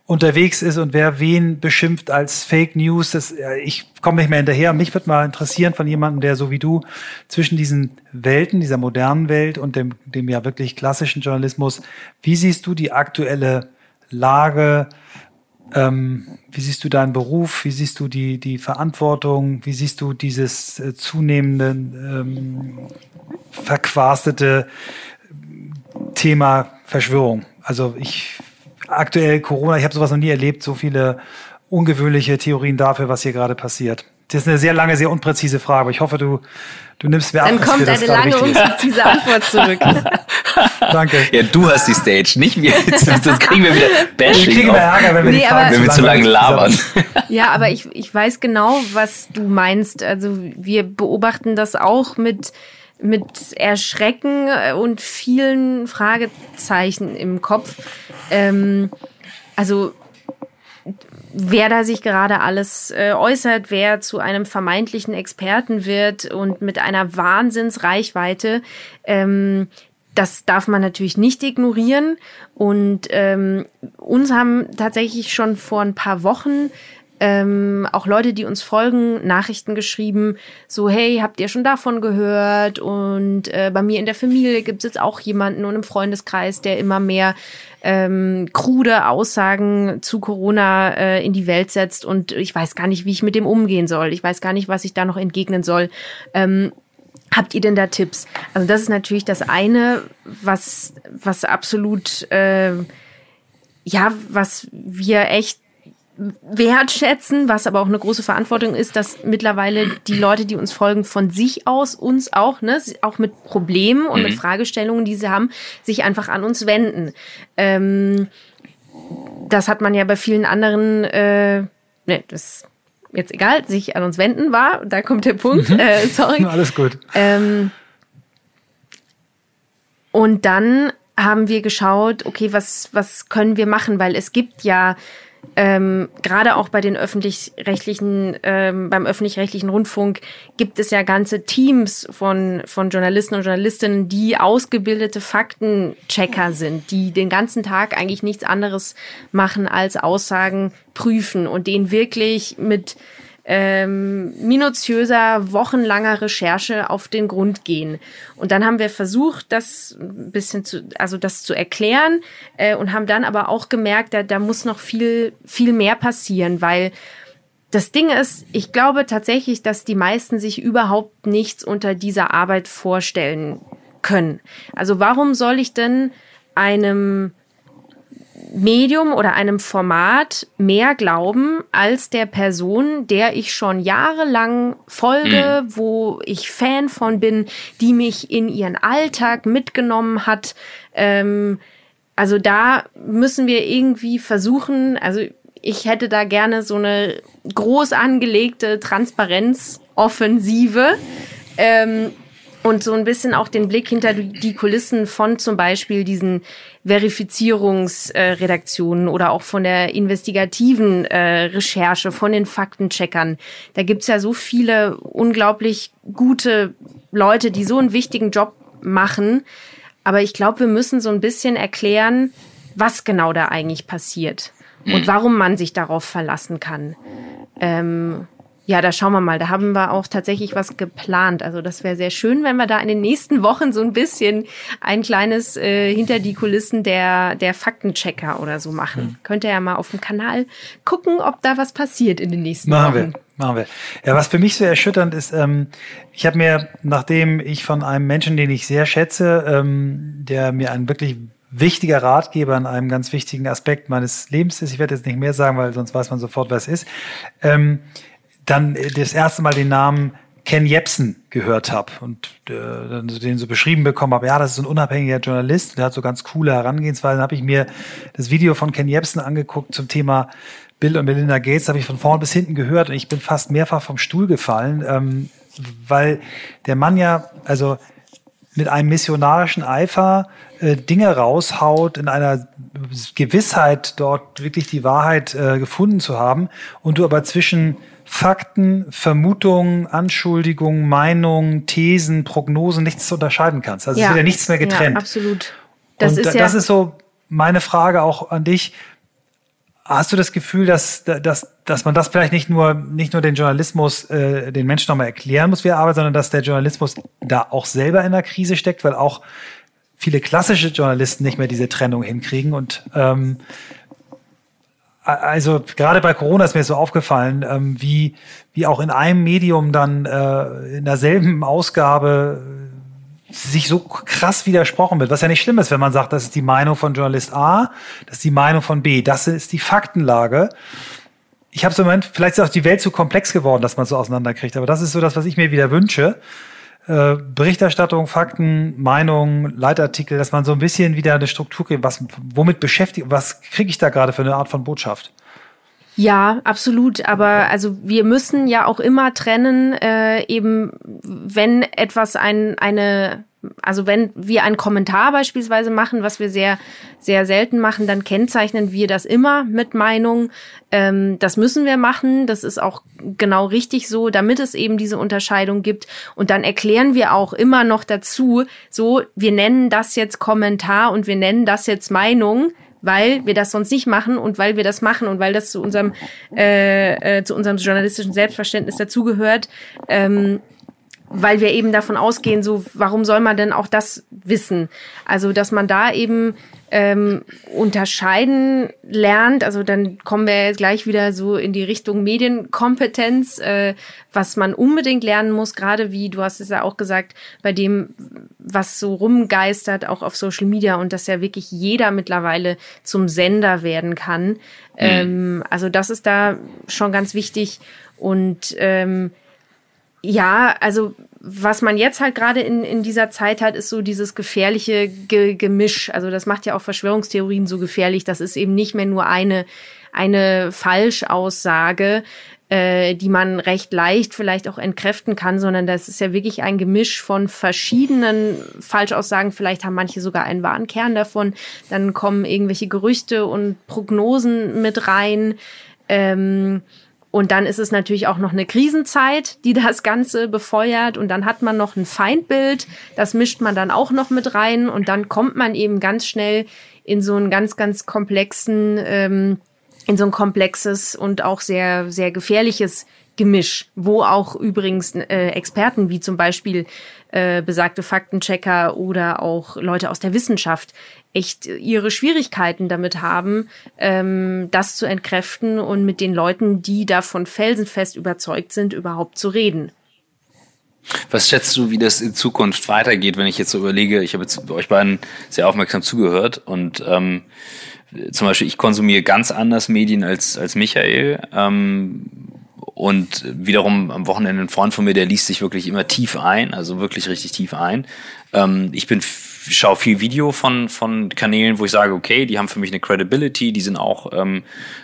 unterwegs ist und wer wen beschimpft als Fake News, das, ich komme nicht mehr hinterher. Mich würde mal interessieren von jemandem, der so wie du zwischen diesen Welten, dieser modernen Welt und dem, dem ja wirklich klassischen Journalismus, wie siehst du die aktuelle Lage? Ähm, wie siehst du deinen Beruf? Wie siehst du die, die Verantwortung? Wie siehst du dieses äh, zunehmende ähm, verquastete Thema Verschwörung? Also ich aktuell Corona, ich habe sowas noch nie erlebt, so viele ungewöhnliche Theorien dafür, was hier gerade passiert. Das ist eine sehr lange, sehr unpräzise Frage, aber ich hoffe, du, du nimmst mir ab. Dann kommt eine lange, unpräzise Antwort zurück. Danke. Ja, du hast die Stage, nicht wir. Sonst kriegen wir wieder Bashing. Wir kriegen wir Ärger, wenn wir, nee, Fragen, wenn wir zu lange labern. Ja, aber ich, ich weiß genau, was du meinst. Also wir beobachten das auch mit mit Erschrecken und vielen Fragezeichen im Kopf. Ähm, also wer da sich gerade alles äh, äußert, wer zu einem vermeintlichen Experten wird und mit einer Wahnsinnsreichweite, ähm, das darf man natürlich nicht ignorieren. Und ähm, uns haben tatsächlich schon vor ein paar Wochen ähm, auch Leute, die uns folgen, Nachrichten geschrieben, so hey, habt ihr schon davon gehört? Und äh, bei mir in der Familie gibt es jetzt auch jemanden und im Freundeskreis, der immer mehr ähm, krude Aussagen zu Corona äh, in die Welt setzt und ich weiß gar nicht, wie ich mit dem umgehen soll. Ich weiß gar nicht, was ich da noch entgegnen soll. Ähm, Habt ihr denn da Tipps? Also das ist natürlich das eine, was was absolut äh, ja, was wir echt wertschätzen, was aber auch eine große Verantwortung ist, dass mittlerweile die Leute, die uns folgen, von sich aus uns auch, ne, auch mit Problemen und mhm. mit Fragestellungen, die sie haben, sich einfach an uns wenden. Ähm, das hat man ja bei vielen anderen, äh, ne, das jetzt egal, sich an uns wenden war, da kommt der Punkt, mhm. äh, sorry. Alles gut. Ähm, und dann haben wir geschaut, okay, was, was können wir machen, weil es gibt ja ähm, gerade auch bei den öffentlich-rechtlichen, ähm, beim öffentlich-rechtlichen Rundfunk gibt es ja ganze Teams von, von Journalisten und Journalistinnen, die ausgebildete Faktenchecker sind, die den ganzen Tag eigentlich nichts anderes machen als Aussagen prüfen und denen wirklich mit ähm, minutiöser, wochenlanger Recherche auf den Grund gehen. Und dann haben wir versucht, das ein bisschen zu, also das zu erklären äh, und haben dann aber auch gemerkt, da, da muss noch viel, viel mehr passieren, weil das Ding ist, ich glaube tatsächlich, dass die meisten sich überhaupt nichts unter dieser Arbeit vorstellen können. Also warum soll ich denn einem Medium oder einem Format mehr glauben als der Person, der ich schon jahrelang folge, mhm. wo ich Fan von bin, die mich in ihren Alltag mitgenommen hat. Ähm, also da müssen wir irgendwie versuchen, also ich hätte da gerne so eine groß angelegte Transparenzoffensive. Ähm, und so ein bisschen auch den Blick hinter die Kulissen von zum Beispiel diesen Verifizierungsredaktionen äh, oder auch von der investigativen äh, Recherche, von den Faktencheckern. Da gibt's ja so viele unglaublich gute Leute, die so einen wichtigen Job machen. Aber ich glaube, wir müssen so ein bisschen erklären, was genau da eigentlich passiert mhm. und warum man sich darauf verlassen kann. Ähm, ja, da schauen wir mal. Da haben wir auch tatsächlich was geplant. Also das wäre sehr schön, wenn wir da in den nächsten Wochen so ein bisschen ein kleines äh, hinter die Kulissen der, der Faktenchecker oder so machen. Hm. Könnt ihr ja mal auf dem Kanal gucken, ob da was passiert in den nächsten machen Wochen. Wir. Machen wir. Ja, was für mich so erschütternd ist, ähm, ich habe mir, nachdem ich von einem Menschen, den ich sehr schätze, ähm, der mir ein wirklich wichtiger Ratgeber in einem ganz wichtigen Aspekt meines Lebens ist, ich werde jetzt nicht mehr sagen, weil sonst weiß man sofort, was es ist, ähm, dann das erste Mal den Namen Ken Jebsen gehört habe und äh, den so beschrieben bekommen habe, ja, das ist ein unabhängiger Journalist, der hat so ganz coole Herangehensweisen, habe ich mir das Video von Ken Jebsen angeguckt zum Thema Bill und Melinda Gates, habe ich von vorn bis hinten gehört und ich bin fast mehrfach vom Stuhl gefallen, ähm, weil der Mann ja, also mit einem missionarischen Eifer äh, Dinge raushaut, in einer Gewissheit dort wirklich die Wahrheit äh, gefunden zu haben und du aber zwischen Fakten, Vermutungen, Anschuldigungen, Meinungen, Thesen, Prognosen nichts zu unterscheiden kannst. Also ja. es wird ja nichts mehr getrennt. Ja, absolut. Das Und ist, ja das ist so meine Frage auch an dich. Hast du das Gefühl, dass, dass, dass man das vielleicht nicht nur, nicht nur den Journalismus, äh, den Menschen nochmal erklären muss, wie er arbeitet, sondern dass der Journalismus da auch selber in der Krise steckt, weil auch viele klassische Journalisten nicht mehr diese Trennung hinkriegen und ähm, also gerade bei Corona ist mir so aufgefallen, ähm, wie, wie auch in einem Medium dann äh, in derselben Ausgabe sich so krass widersprochen wird, was ja nicht schlimm ist, wenn man sagt, das ist die Meinung von Journalist A, das ist die Meinung von B, das ist die Faktenlage. Ich habe so im Moment, vielleicht ist auch die Welt zu komplex geworden, dass man so auseinanderkriegt, aber das ist so das, was ich mir wieder wünsche. Äh, Berichterstattung, Fakten, Meinungen, Leitartikel, dass man so ein bisschen wieder eine Struktur kriegt, was, womit beschäftigt, was kriege ich da gerade für eine Art von Botschaft? Ja, absolut. Aber also wir müssen ja auch immer trennen, äh, eben wenn etwas ein, eine, also wenn wir einen Kommentar beispielsweise machen, was wir sehr, sehr selten machen, dann kennzeichnen wir das immer mit Meinung. Ähm, das müssen wir machen. Das ist auch genau richtig so, damit es eben diese Unterscheidung gibt. Und dann erklären wir auch immer noch dazu, so, wir nennen das jetzt Kommentar und wir nennen das jetzt Meinung weil wir das sonst nicht machen und weil wir das machen und weil das zu unserem äh, äh, zu unserem journalistischen Selbstverständnis dazugehört, ähm, weil wir eben davon ausgehen, so warum soll man denn auch das wissen? Also dass man da eben ähm, unterscheiden lernt. Also dann kommen wir jetzt gleich wieder so in die Richtung Medienkompetenz, äh, was man unbedingt lernen muss, gerade wie du hast es ja auch gesagt, bei dem, was so rumgeistert, auch auf Social Media und dass ja wirklich jeder mittlerweile zum Sender werden kann. Mhm. Ähm, also das ist da schon ganz wichtig und ähm, ja, also was man jetzt halt gerade in, in dieser Zeit hat, ist so dieses gefährliche Ge Gemisch. Also das macht ja auch Verschwörungstheorien so gefährlich. Das ist eben nicht mehr nur eine, eine Falschaussage, äh, die man recht leicht vielleicht auch entkräften kann, sondern das ist ja wirklich ein Gemisch von verschiedenen Falschaussagen. Vielleicht haben manche sogar einen wahren Kern davon. Dann kommen irgendwelche Gerüchte und Prognosen mit rein. Ähm, und dann ist es natürlich auch noch eine Krisenzeit, die das Ganze befeuert. Und dann hat man noch ein Feindbild, das mischt man dann auch noch mit rein. Und dann kommt man eben ganz schnell in so einen ganz, ganz komplexen, ähm, in so ein komplexes und auch sehr, sehr gefährliches Gemisch, wo auch übrigens äh, Experten wie zum Beispiel äh, besagte Faktenchecker oder auch Leute aus der Wissenschaft echt ihre Schwierigkeiten damit haben, ähm, das zu entkräften und mit den Leuten, die davon felsenfest überzeugt sind, überhaupt zu reden. Was schätzt du, wie das in Zukunft weitergeht, wenn ich jetzt so überlege, ich habe jetzt euch beiden sehr aufmerksam zugehört und ähm, zum Beispiel ich konsumiere ganz anders Medien als, als Michael. Ähm, und wiederum am Wochenende ein Freund von mir, der liest sich wirklich immer tief ein, also wirklich richtig tief ein. Ähm, ich bin schaue viel Video von, von Kanälen, wo ich sage, okay, die haben für mich eine Credibility, die sind auch ähm,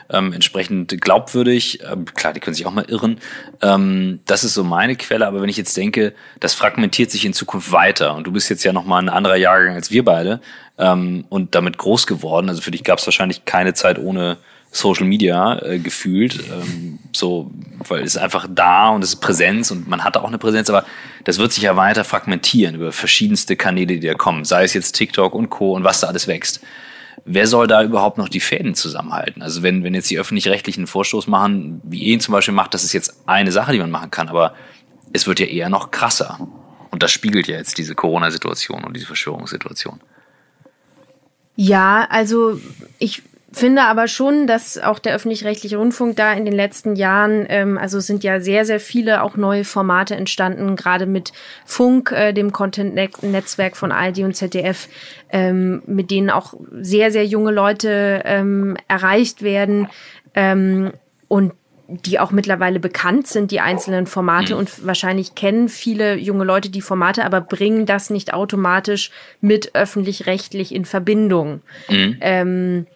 ähm, entsprechend glaubwürdig. Ähm, klar, die können sich auch mal irren. Ähm, das ist so meine Quelle, aber wenn ich jetzt denke, das fragmentiert sich in Zukunft weiter und du bist jetzt ja nochmal ein anderer Jahrgang als wir beide ähm, und damit groß geworden, also für dich gab es wahrscheinlich keine Zeit ohne Social Media äh, gefühlt. Ähm, so, weil es ist einfach da und es ist Präsenz und man hatte auch eine Präsenz, aber das wird sich ja weiter fragmentieren über verschiedenste Kanäle, die da kommen, sei es jetzt TikTok und Co. und was da alles wächst. Wer soll da überhaupt noch die Fäden zusammenhalten? Also wenn, wenn jetzt die öffentlich-rechtlichen Vorstoß machen, wie ihn zum Beispiel macht, das ist jetzt eine Sache, die man machen kann, aber es wird ja eher noch krasser. Und das spiegelt ja jetzt diese Corona-Situation und diese Verschwörungssituation. Ja, also ich finde aber schon, dass auch der öffentlich-rechtliche Rundfunk da in den letzten Jahren, ähm, also sind ja sehr, sehr viele auch neue Formate entstanden, gerade mit Funk, äh, dem Content-Netzwerk von ARD und ZDF, ähm, mit denen auch sehr, sehr junge Leute ähm, erreicht werden ähm, und die auch mittlerweile bekannt sind, die einzelnen Formate mhm. und wahrscheinlich kennen viele junge Leute die Formate, aber bringen das nicht automatisch mit öffentlich-rechtlich in Verbindung. Mhm. Ähm,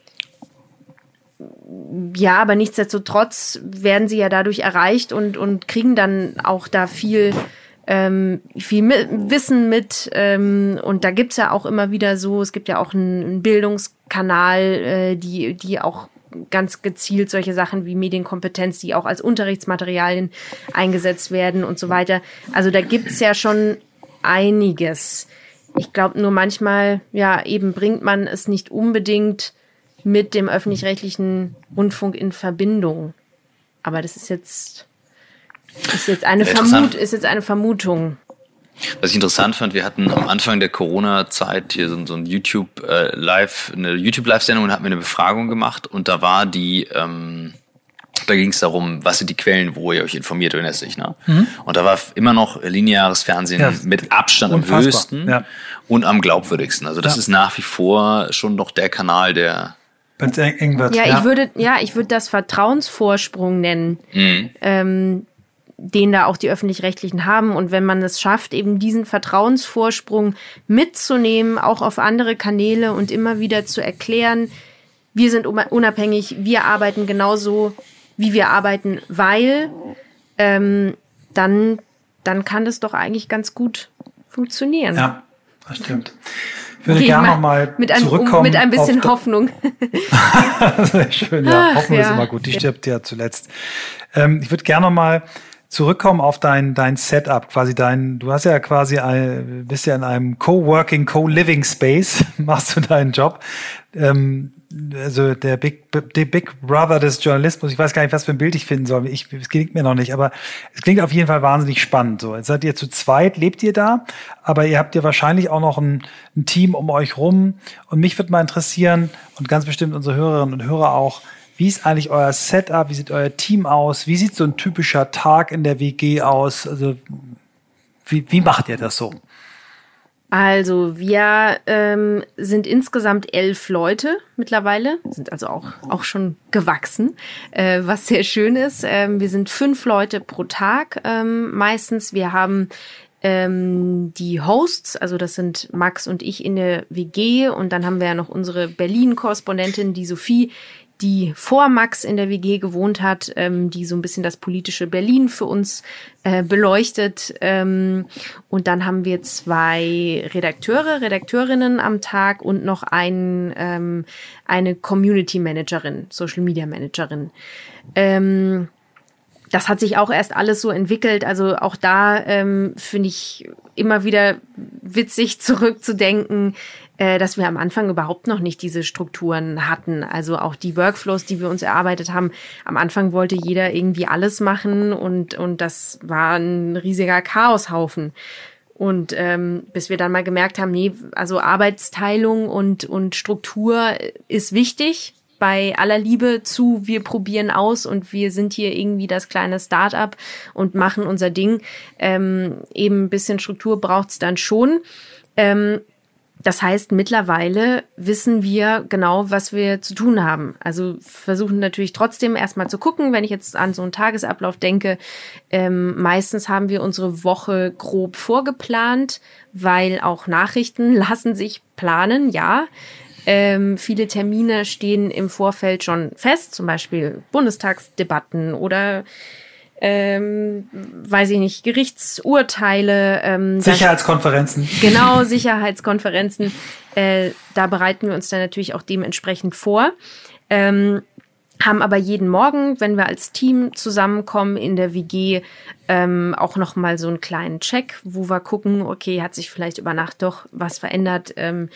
ja, aber nichtsdestotrotz werden sie ja dadurch erreicht und, und kriegen dann auch da viel, ähm, viel mit, Wissen mit. Ähm, und da gibt's ja auch immer wieder so, es gibt ja auch einen, Bildungskanal, äh, die, die auch ganz gezielt solche Sachen wie Medienkompetenz, die auch als Unterrichtsmaterialien eingesetzt werden und so weiter. Also da gibt's ja schon einiges. Ich glaube nur manchmal, ja, eben bringt man es nicht unbedingt mit dem öffentlich-rechtlichen Rundfunk in Verbindung. Aber das ist jetzt, ist jetzt eine Vermut, ist jetzt eine Vermutung. Was ich interessant fand, wir hatten am Anfang der Corona-Zeit hier so, so ein YouTube äh, Live, eine YouTube Live-Sendung und hatten wir eine Befragung gemacht und da war die ähm, da ging es darum, was sind die Quellen, wo ihr euch informiert, erinnerst dich, ne? Mhm. Und da war immer noch lineares Fernsehen ja, mit Abstand unfassbar. am höchsten ja. und am glaubwürdigsten. Also das ja. ist nach wie vor schon noch der Kanal, der wenn es eng wird. Ja, ja, ich würde, ja, ich würde das Vertrauensvorsprung nennen, mhm. ähm, den da auch die öffentlich-rechtlichen haben. Und wenn man es schafft, eben diesen Vertrauensvorsprung mitzunehmen, auch auf andere Kanäle und immer wieder zu erklären, wir sind unabhängig, wir arbeiten genauso, wie wir arbeiten, weil ähm, dann, dann kann das doch eigentlich ganz gut funktionieren. Ja, das stimmt. Ich würde gerne nochmal zurückkommen. Um, mit ein bisschen Hoffnung. Sehr schön, ja. Ach, Hoffnung ja. ist immer gut. Die stirbt ja zuletzt. Ähm, ich würde gerne nochmal zurückkommen auf dein, dein Setup, quasi dein, du hast ja quasi ein, bist ja in einem Co-working, Co-living Space, machst du deinen Job. Ähm, also der Big, der Big Brother des Journalismus, ich weiß gar nicht, was für ein Bild ich finden soll. Ich, es klingt mir noch nicht, aber es klingt auf jeden Fall wahnsinnig spannend. So, jetzt seid ihr zu zweit, lebt ihr da, aber ihr habt ja wahrscheinlich auch noch ein, ein Team um euch rum. Und mich würde mal interessieren, und ganz bestimmt unsere Hörerinnen und Hörer auch, wie ist eigentlich euer Setup? Wie sieht euer Team aus? Wie sieht so ein typischer Tag in der WG aus? Also, wie, wie macht ihr das so? Also wir ähm, sind insgesamt elf Leute mittlerweile, sind also auch, auch schon gewachsen, äh, was sehr schön ist. Ähm, wir sind fünf Leute pro Tag ähm, meistens. Wir haben ähm, die Hosts, also das sind Max und ich in der WG und dann haben wir ja noch unsere Berlin-Korrespondentin, die Sophie, die vor Max in der WG gewohnt hat, ähm, die so ein bisschen das politische Berlin für uns äh, beleuchtet. Ähm, und dann haben wir zwei Redakteure, Redakteurinnen am Tag und noch ein, ähm, eine Community Managerin, Social Media Managerin. Ähm, das hat sich auch erst alles so entwickelt. Also auch da ähm, finde ich immer wieder witzig zurückzudenken, dass wir am Anfang überhaupt noch nicht diese Strukturen hatten. Also auch die Workflows, die wir uns erarbeitet haben. Am Anfang wollte jeder irgendwie alles machen und, und das war ein riesiger Chaoshaufen. Und ähm, bis wir dann mal gemerkt haben, nee, also Arbeitsteilung und, und Struktur ist wichtig bei aller Liebe zu, wir probieren aus und wir sind hier irgendwie das kleine Start-up und machen unser Ding. Ähm, eben ein bisschen Struktur braucht's dann schon. Ähm, das heißt, mittlerweile wissen wir genau, was wir zu tun haben. Also versuchen natürlich trotzdem erstmal zu gucken, wenn ich jetzt an so einen Tagesablauf denke. Ähm, meistens haben wir unsere Woche grob vorgeplant, weil auch Nachrichten lassen sich planen, ja. Ähm, viele Termine stehen im Vorfeld schon fest, zum Beispiel Bundestagsdebatten oder ähm, weiß ich nicht, Gerichtsurteile. Ähm, Sicherheitskonferenzen. Das, genau, Sicherheitskonferenzen. Äh, da bereiten wir uns dann natürlich auch dementsprechend vor. Ähm, haben aber jeden Morgen, wenn wir als Team zusammenkommen in der WG, ähm, auch noch mal so einen kleinen Check, wo wir gucken, okay, hat sich vielleicht über Nacht doch was verändert? Ähm,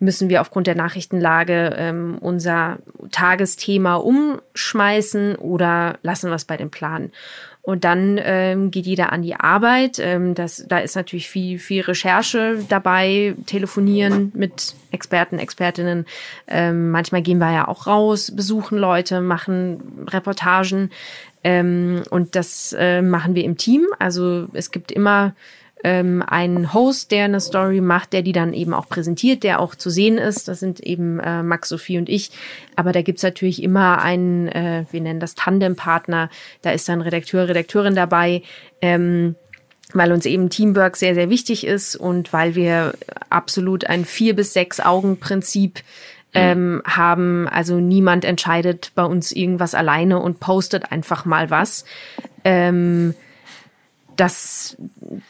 müssen wir aufgrund der Nachrichtenlage ähm, unser Tagesthema umschmeißen oder lassen wir es bei dem Plan? Und dann ähm, geht jeder an die Arbeit. Ähm, das, da ist natürlich viel, viel Recherche dabei, telefonieren mit Experten, Expertinnen. Ähm, manchmal gehen wir ja auch raus, besuchen Leute, machen Reportagen. Ähm, und das äh, machen wir im Team. Also es gibt immer ähm, einen Host, der eine Story macht, der die dann eben auch präsentiert, der auch zu sehen ist. Das sind eben äh, Max, Sophie und ich. Aber da gibt's natürlich immer einen, äh, wir nennen das Tandempartner. Da ist dann Redakteur, Redakteurin dabei. Ähm, weil uns eben Teamwork sehr, sehr wichtig ist und weil wir absolut ein vier bis sechs Augen Prinzip ähm, mhm. haben. Also niemand entscheidet bei uns irgendwas alleine und postet einfach mal was. Ähm, das,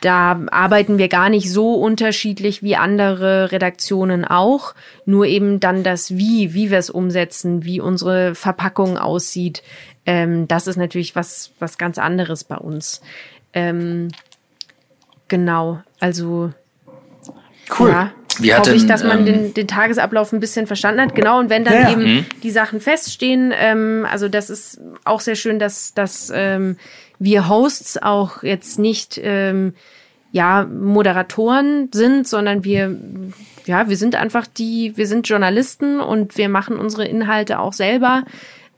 da arbeiten wir gar nicht so unterschiedlich wie andere Redaktionen auch. Nur eben dann das Wie, wie wir es umsetzen, wie unsere Verpackung aussieht. Ähm, das ist natürlich was, was ganz anderes bei uns. Ähm, genau, also. Cool. Ja, wie hoffe ich, dass man ähm, den, den Tagesablauf ein bisschen verstanden hat. Genau, und wenn dann ja. eben mhm. die Sachen feststehen, ähm, also das ist auch sehr schön, dass, dass ähm, wir Hosts auch jetzt nicht ähm, ja Moderatoren sind, sondern wir ja wir sind einfach die wir sind Journalisten und wir machen unsere Inhalte auch selber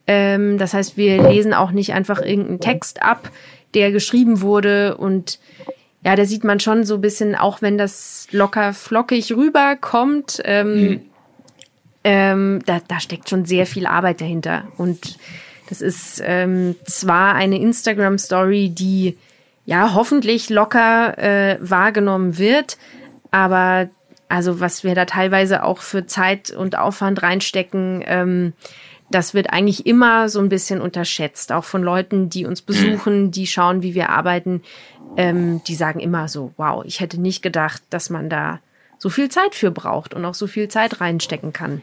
Ähm, das heißt, wir lesen auch nicht einfach irgendeinen Text ab, der geschrieben wurde und ja, da sieht man schon so ein bisschen, auch wenn das locker flockig rüberkommt, ähm, mhm. ähm, da, da steckt schon sehr viel Arbeit dahinter. Und das ist ähm, zwar eine Instagram-Story, die ja hoffentlich locker äh, wahrgenommen wird, aber also was wir da teilweise auch für Zeit und Aufwand reinstecken, ähm, das wird eigentlich immer so ein bisschen unterschätzt, auch von Leuten, die uns besuchen, die schauen, wie wir arbeiten. Ähm, die sagen immer so, wow, ich hätte nicht gedacht, dass man da so viel Zeit für braucht und auch so viel Zeit reinstecken kann.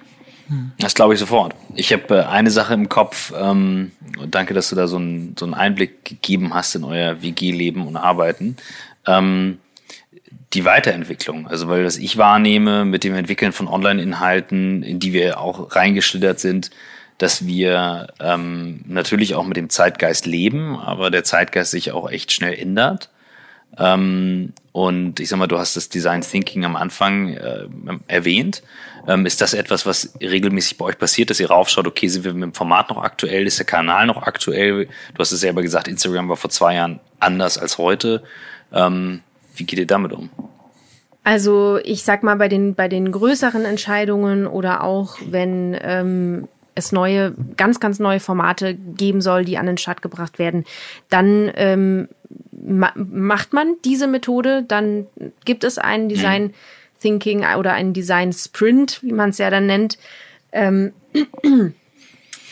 Das glaube ich sofort. Ich habe äh, eine Sache im Kopf. Ähm, danke, dass du da so, ein, so einen Einblick gegeben hast in euer WG-Leben und Arbeiten. Ähm, die Weiterentwicklung. Also weil das ich wahrnehme mit dem Entwickeln von Online-Inhalten, in die wir auch reingeschlittert sind, dass wir ähm, natürlich auch mit dem Zeitgeist leben, aber der Zeitgeist sich auch echt schnell ändert. Ähm, und ich sag mal, du hast das Design Thinking am Anfang äh, erwähnt. Ähm, ist das etwas, was regelmäßig bei euch passiert, dass ihr raufschaut, okay, sind wir mit dem Format noch aktuell, ist der Kanal noch aktuell? Du hast es selber gesagt, Instagram war vor zwei Jahren anders als heute. Ähm, wie geht ihr damit um? Also ich sag mal, bei den, bei den größeren Entscheidungen oder auch wenn ähm, es neue, ganz, ganz neue Formate geben soll, die an den Start gebracht werden, dann ähm, ma macht man diese Methode, dann gibt es einen mhm. Design Thinking oder einen Design Sprint, wie man es ja dann nennt. Ähm,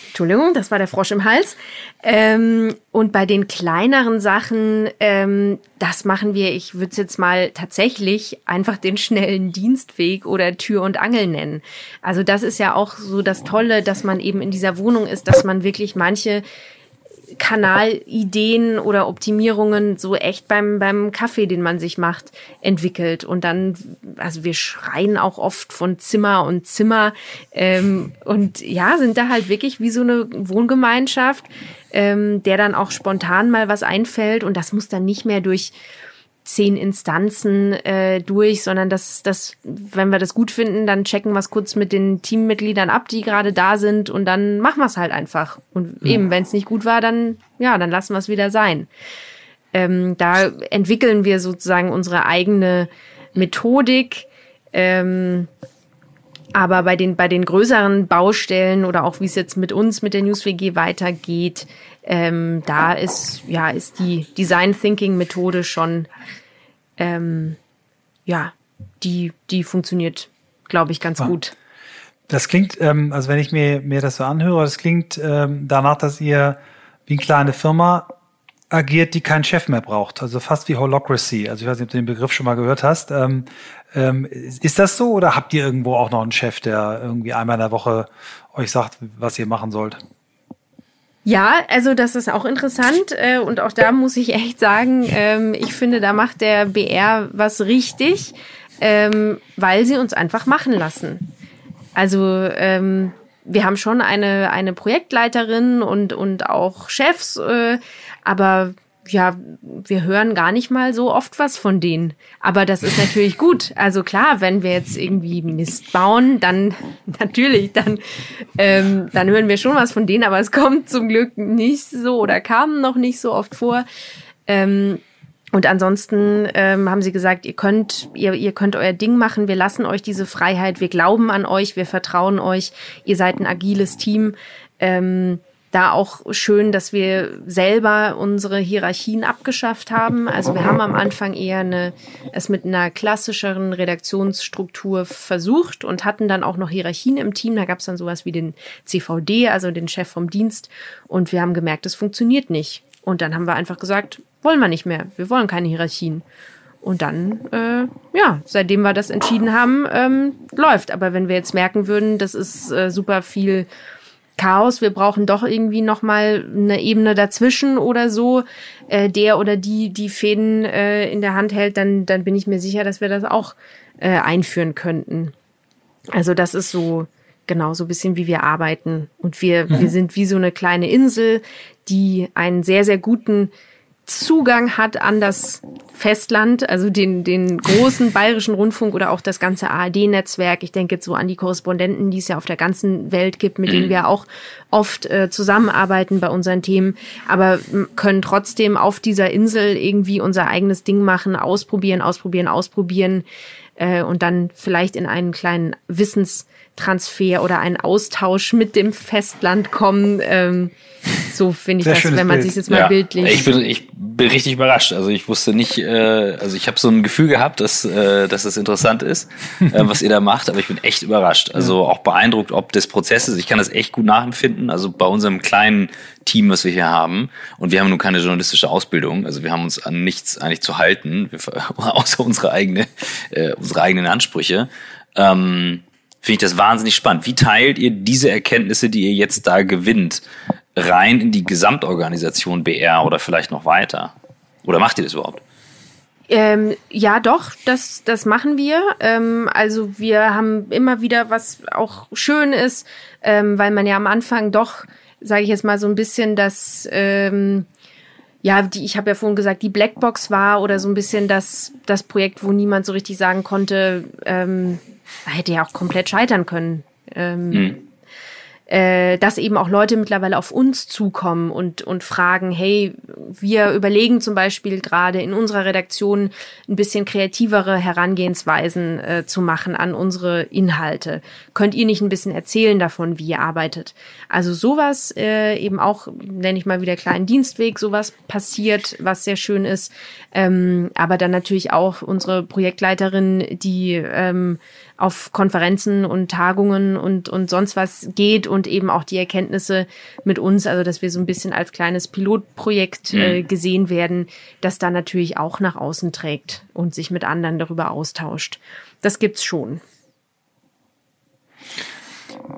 Entschuldigung, das war der Frosch im Hals. Ähm, und bei den kleineren Sachen, ähm, das machen wir, ich würde es jetzt mal tatsächlich einfach den schnellen Dienstweg oder Tür und Angel nennen. Also das ist ja auch so das Tolle, dass man eben in dieser Wohnung ist, dass man wirklich manche Kanalideen oder Optimierungen so echt beim, beim Kaffee, den man sich macht, entwickelt. Und dann, also wir schreien auch oft von Zimmer und Zimmer ähm, und ja, sind da halt wirklich wie so eine Wohngemeinschaft, ähm, der dann auch spontan mal was einfällt und das muss dann nicht mehr durch zehn Instanzen äh, durch, sondern dass das, wenn wir das gut finden, dann checken wir es kurz mit den Teammitgliedern ab, die gerade da sind und dann machen wir es halt einfach. Und ja. eben, wenn es nicht gut war, dann ja, dann lassen wir es wieder sein. Ähm, da entwickeln wir sozusagen unsere eigene Methodik. Ähm, aber bei den, bei den größeren Baustellen oder auch wie es jetzt mit uns, mit der NewsWG weitergeht, ähm, da ist, ja, ist die Design Thinking Methode schon, ähm, ja, die, die funktioniert, glaube ich, ganz ja. gut. Das klingt, ähm, also wenn ich mir, mir das so anhöre, das klingt ähm, danach, dass ihr wie eine kleine Firma agiert, die keinen Chef mehr braucht. Also fast wie Holocracy. Also ich weiß nicht, ob du den Begriff schon mal gehört hast. Ähm, ähm, ist das so oder habt ihr irgendwo auch noch einen Chef, der irgendwie einmal in der Woche euch sagt, was ihr machen sollt? Ja, also das ist auch interessant äh, und auch da muss ich echt sagen, ähm, ich finde, da macht der BR was richtig, ähm, weil sie uns einfach machen lassen. Also ähm, wir haben schon eine, eine Projektleiterin und, und auch Chefs, äh, aber ja, wir hören gar nicht mal so oft was von denen. Aber das ist natürlich gut. Also klar, wenn wir jetzt irgendwie Mist bauen, dann natürlich, dann, ähm, dann hören wir schon was von denen, aber es kommt zum Glück nicht so oder kam noch nicht so oft vor. Ähm, und ansonsten ähm, haben sie gesagt, ihr könnt, ihr, ihr könnt euer Ding machen, wir lassen euch diese Freiheit, wir glauben an euch, wir vertrauen euch, ihr seid ein agiles Team. Ähm, da auch schön, dass wir selber unsere Hierarchien abgeschafft haben. Also wir haben am Anfang eher eine, es mit einer klassischeren Redaktionsstruktur versucht und hatten dann auch noch Hierarchien im Team. Da gab es dann sowas wie den CVD, also den Chef vom Dienst. Und wir haben gemerkt, es funktioniert nicht. Und dann haben wir einfach gesagt, wollen wir nicht mehr. Wir wollen keine Hierarchien. Und dann, äh, ja, seitdem wir das entschieden haben, ähm, läuft. Aber wenn wir jetzt merken würden, das ist äh, super viel Chaos, wir brauchen doch irgendwie noch mal eine Ebene dazwischen oder so, äh, der oder die die Fäden äh, in der Hand hält, dann dann bin ich mir sicher, dass wir das auch äh, einführen könnten. Also das ist so genau so ein bisschen wie wir arbeiten und wir mhm. wir sind wie so eine kleine Insel, die einen sehr sehr guten Zugang hat an das Festland, also den, den großen bayerischen Rundfunk oder auch das ganze ARD-Netzwerk. Ich denke jetzt so an die Korrespondenten, die es ja auf der ganzen Welt gibt, mit denen mhm. wir auch oft äh, zusammenarbeiten bei unseren Themen, aber können trotzdem auf dieser Insel irgendwie unser eigenes Ding machen, ausprobieren, ausprobieren, ausprobieren äh, und dann vielleicht in einen kleinen Wissenstransfer oder einen Austausch mit dem Festland kommen. Ähm, so finde ich Sehr das, wenn man sich jetzt mal ja, bildlich. Ich bin, ich bin richtig überrascht. Also ich wusste nicht, äh, also ich habe so ein Gefühl gehabt, dass, äh, dass das interessant ist, äh, was ihr da macht, aber ich bin echt überrascht. Also auch beeindruckt, ob des Prozesses. Ich kann das echt gut nachempfinden. Also bei unserem kleinen Team, was wir hier haben, und wir haben nun keine journalistische Ausbildung, also wir haben uns an nichts eigentlich zu halten, wir, außer unsere eigene, äh, unsere eigenen Ansprüche. Ähm, Finde ich das wahnsinnig spannend. Wie teilt ihr diese Erkenntnisse, die ihr jetzt da gewinnt, rein in die Gesamtorganisation BR oder vielleicht noch weiter? Oder macht ihr das überhaupt? Ähm, ja, doch, das, das machen wir. Ähm, also wir haben immer wieder, was auch schön ist, ähm, weil man ja am Anfang doch, sage ich jetzt mal, so ein bisschen das, ähm, ja, die, ich habe ja vorhin gesagt, die Blackbox war oder so ein bisschen das, das Projekt, wo niemand so richtig sagen konnte, ähm, hätte ja auch komplett scheitern können. Ähm, mhm äh, dass eben auch Leute mittlerweile auf uns zukommen und, und fragen, hey, wir überlegen zum Beispiel gerade in unserer Redaktion ein bisschen kreativere Herangehensweisen äh, zu machen an unsere Inhalte. Könnt ihr nicht ein bisschen erzählen davon, wie ihr arbeitet? Also sowas äh, eben auch, nenne ich mal wieder kleinen Dienstweg, sowas passiert, was sehr schön ist. Ähm, aber dann natürlich auch unsere Projektleiterin, die ähm, auf Konferenzen und Tagungen und, und sonst was geht und eben auch die Erkenntnisse mit uns, also dass wir so ein bisschen als kleines Pilotprojekt mhm. äh, gesehen werden, das dann natürlich auch nach außen trägt und sich mit anderen darüber austauscht. Das gibt's schon.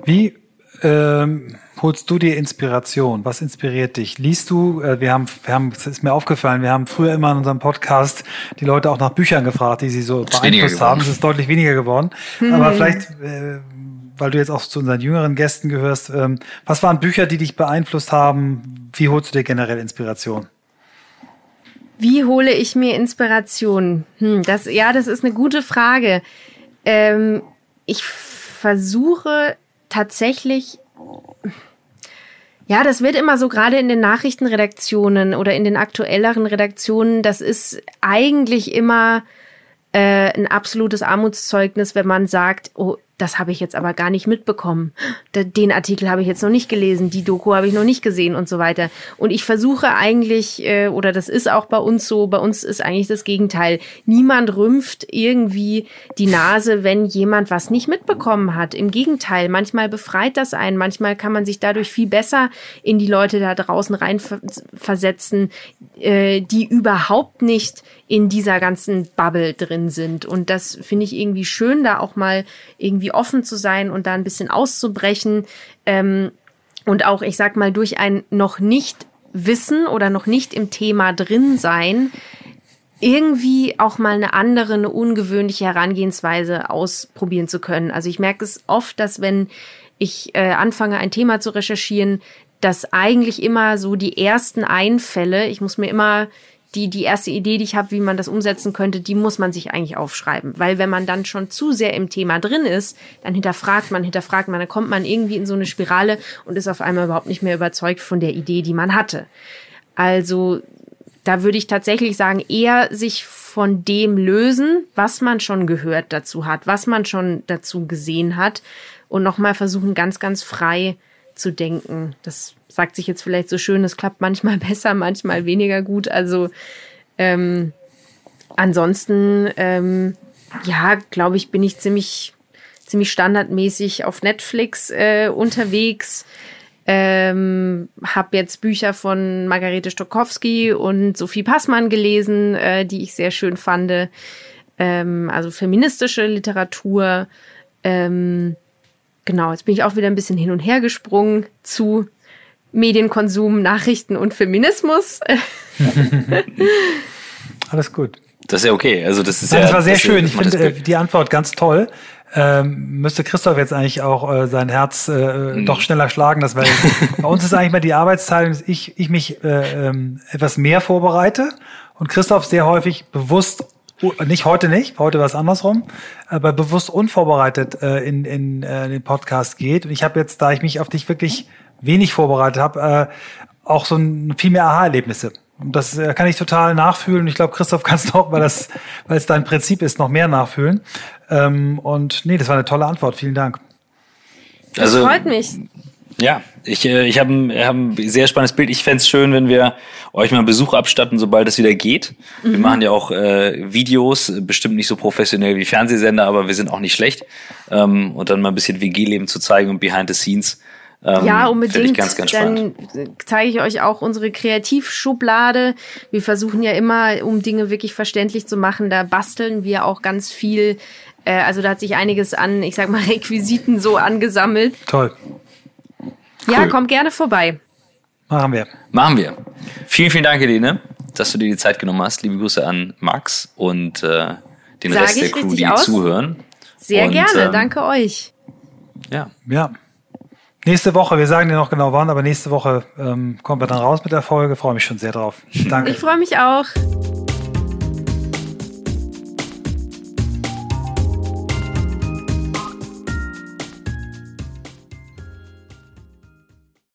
Wie ähm, holst du dir Inspiration? Was inspiriert dich? Liest du? Äh, wir haben, wir haben, es ist mir aufgefallen, wir haben früher immer in unserem Podcast die Leute auch nach Büchern gefragt, die sie so beeinflusst haben. Es ist deutlich weniger geworden. Mhm. Aber vielleicht, äh, weil du jetzt auch zu unseren jüngeren Gästen gehörst, ähm, was waren Bücher, die dich beeinflusst haben? Wie holst du dir generell Inspiration? Wie hole ich mir Inspiration? Hm, das, ja, das ist eine gute Frage. Ähm, ich versuche tatsächlich ja, das wird immer so gerade in den Nachrichtenredaktionen oder in den aktuelleren Redaktionen, das ist eigentlich immer äh, ein absolutes Armutszeugnis, wenn man sagt, oh, das habe ich jetzt aber gar nicht mitbekommen. Den Artikel habe ich jetzt noch nicht gelesen, die Doku habe ich noch nicht gesehen und so weiter. Und ich versuche eigentlich, äh, oder das ist auch bei uns so, bei uns ist eigentlich das Gegenteil. Niemand rümpft irgendwie die Nase, wenn jemand was nicht mitbekommen hat. Im Gegenteil, manchmal befreit das einen, manchmal kann man sich dadurch viel besser in die Leute da draußen reinversetzen, äh, die überhaupt nicht in dieser ganzen Bubble drin sind. Und das finde ich irgendwie schön, da auch mal irgendwie offen zu sein und da ein bisschen auszubrechen. Ähm, und auch, ich sag mal, durch ein noch nicht Wissen oder noch nicht im Thema drin sein, irgendwie auch mal eine andere, eine ungewöhnliche Herangehensweise ausprobieren zu können. Also ich merke es oft, dass wenn ich äh, anfange, ein Thema zu recherchieren, dass eigentlich immer so die ersten Einfälle, ich muss mir immer die, die erste Idee, die ich habe, wie man das umsetzen könnte, die muss man sich eigentlich aufschreiben. Weil wenn man dann schon zu sehr im Thema drin ist, dann hinterfragt man, hinterfragt man, dann kommt man irgendwie in so eine Spirale und ist auf einmal überhaupt nicht mehr überzeugt von der Idee, die man hatte. Also da würde ich tatsächlich sagen, eher sich von dem lösen, was man schon gehört dazu hat, was man schon dazu gesehen hat und nochmal versuchen, ganz, ganz frei zu denken. Das sagt sich jetzt vielleicht so schön, es klappt manchmal besser, manchmal weniger gut. Also ähm, ansonsten, ähm, ja, glaube ich, bin ich ziemlich, ziemlich standardmäßig auf Netflix äh, unterwegs. Ähm, habe jetzt Bücher von Margarete Stokowski und Sophie Passmann gelesen, äh, die ich sehr schön fand. Ähm, also feministische Literatur. Ähm, genau, jetzt bin ich auch wieder ein bisschen hin und her gesprungen zu Medienkonsum, Nachrichten und Feminismus. Alles gut. Das ist ja okay. Also das ist Nein, ja. Das war sehr schön. Ich finde äh, die Antwort ganz toll. ähm, müsste Christoph jetzt eigentlich auch äh, sein Herz äh, mhm. doch schneller schlagen. Das, weil bei uns ist eigentlich mal die Arbeitsteilung, dass ich, ich mich äh, ähm, etwas mehr vorbereite und Christoph sehr häufig bewusst nicht heute nicht, heute war es andersrum, aber bewusst unvorbereitet äh, in, in äh, den Podcast geht. Und ich habe jetzt, da ich mich auf dich wirklich wenig vorbereitet habe, äh, auch so ein, viel mehr Aha-Erlebnisse. Und das äh, kann ich total nachfühlen. Ich glaube, Christoph kannst du auch, weil das, weil es dein Prinzip ist, noch mehr nachfühlen. Ähm, und nee, das war eine tolle Antwort. Vielen Dank. Das also, freut mich. Ja, ich, äh, ich habe ein, hab ein sehr spannendes Bild. Ich fände schön, wenn wir euch mal einen Besuch abstatten, sobald es wieder geht. Mhm. Wir machen ja auch äh, Videos, bestimmt nicht so professionell wie Fernsehsender, aber wir sind auch nicht schlecht. Ähm, und dann mal ein bisschen WG-Leben zu zeigen und Behind the Scenes. Ähm, ja, unbedingt. Ganz, ganz Dann zeige ich euch auch unsere Kreativschublade. Wir versuchen ja immer, um Dinge wirklich verständlich zu machen, da basteln wir auch ganz viel. Äh, also da hat sich einiges an, ich sag mal, Requisiten so angesammelt. Toll. Ja, cool. kommt gerne vorbei. Machen wir. Machen wir. Vielen, vielen Dank, Helene, dass du dir die Zeit genommen hast. Liebe Grüße an Max und äh, den Sag Rest der Crew, die aus? zuhören. Sehr und, gerne, ähm, danke euch. Ja. Ja. Nächste Woche, wir sagen dir noch genau wann, aber nächste Woche ähm, kommen wir dann raus mit der Folge. Freue mich schon sehr drauf. Danke. Ich freue mich auch.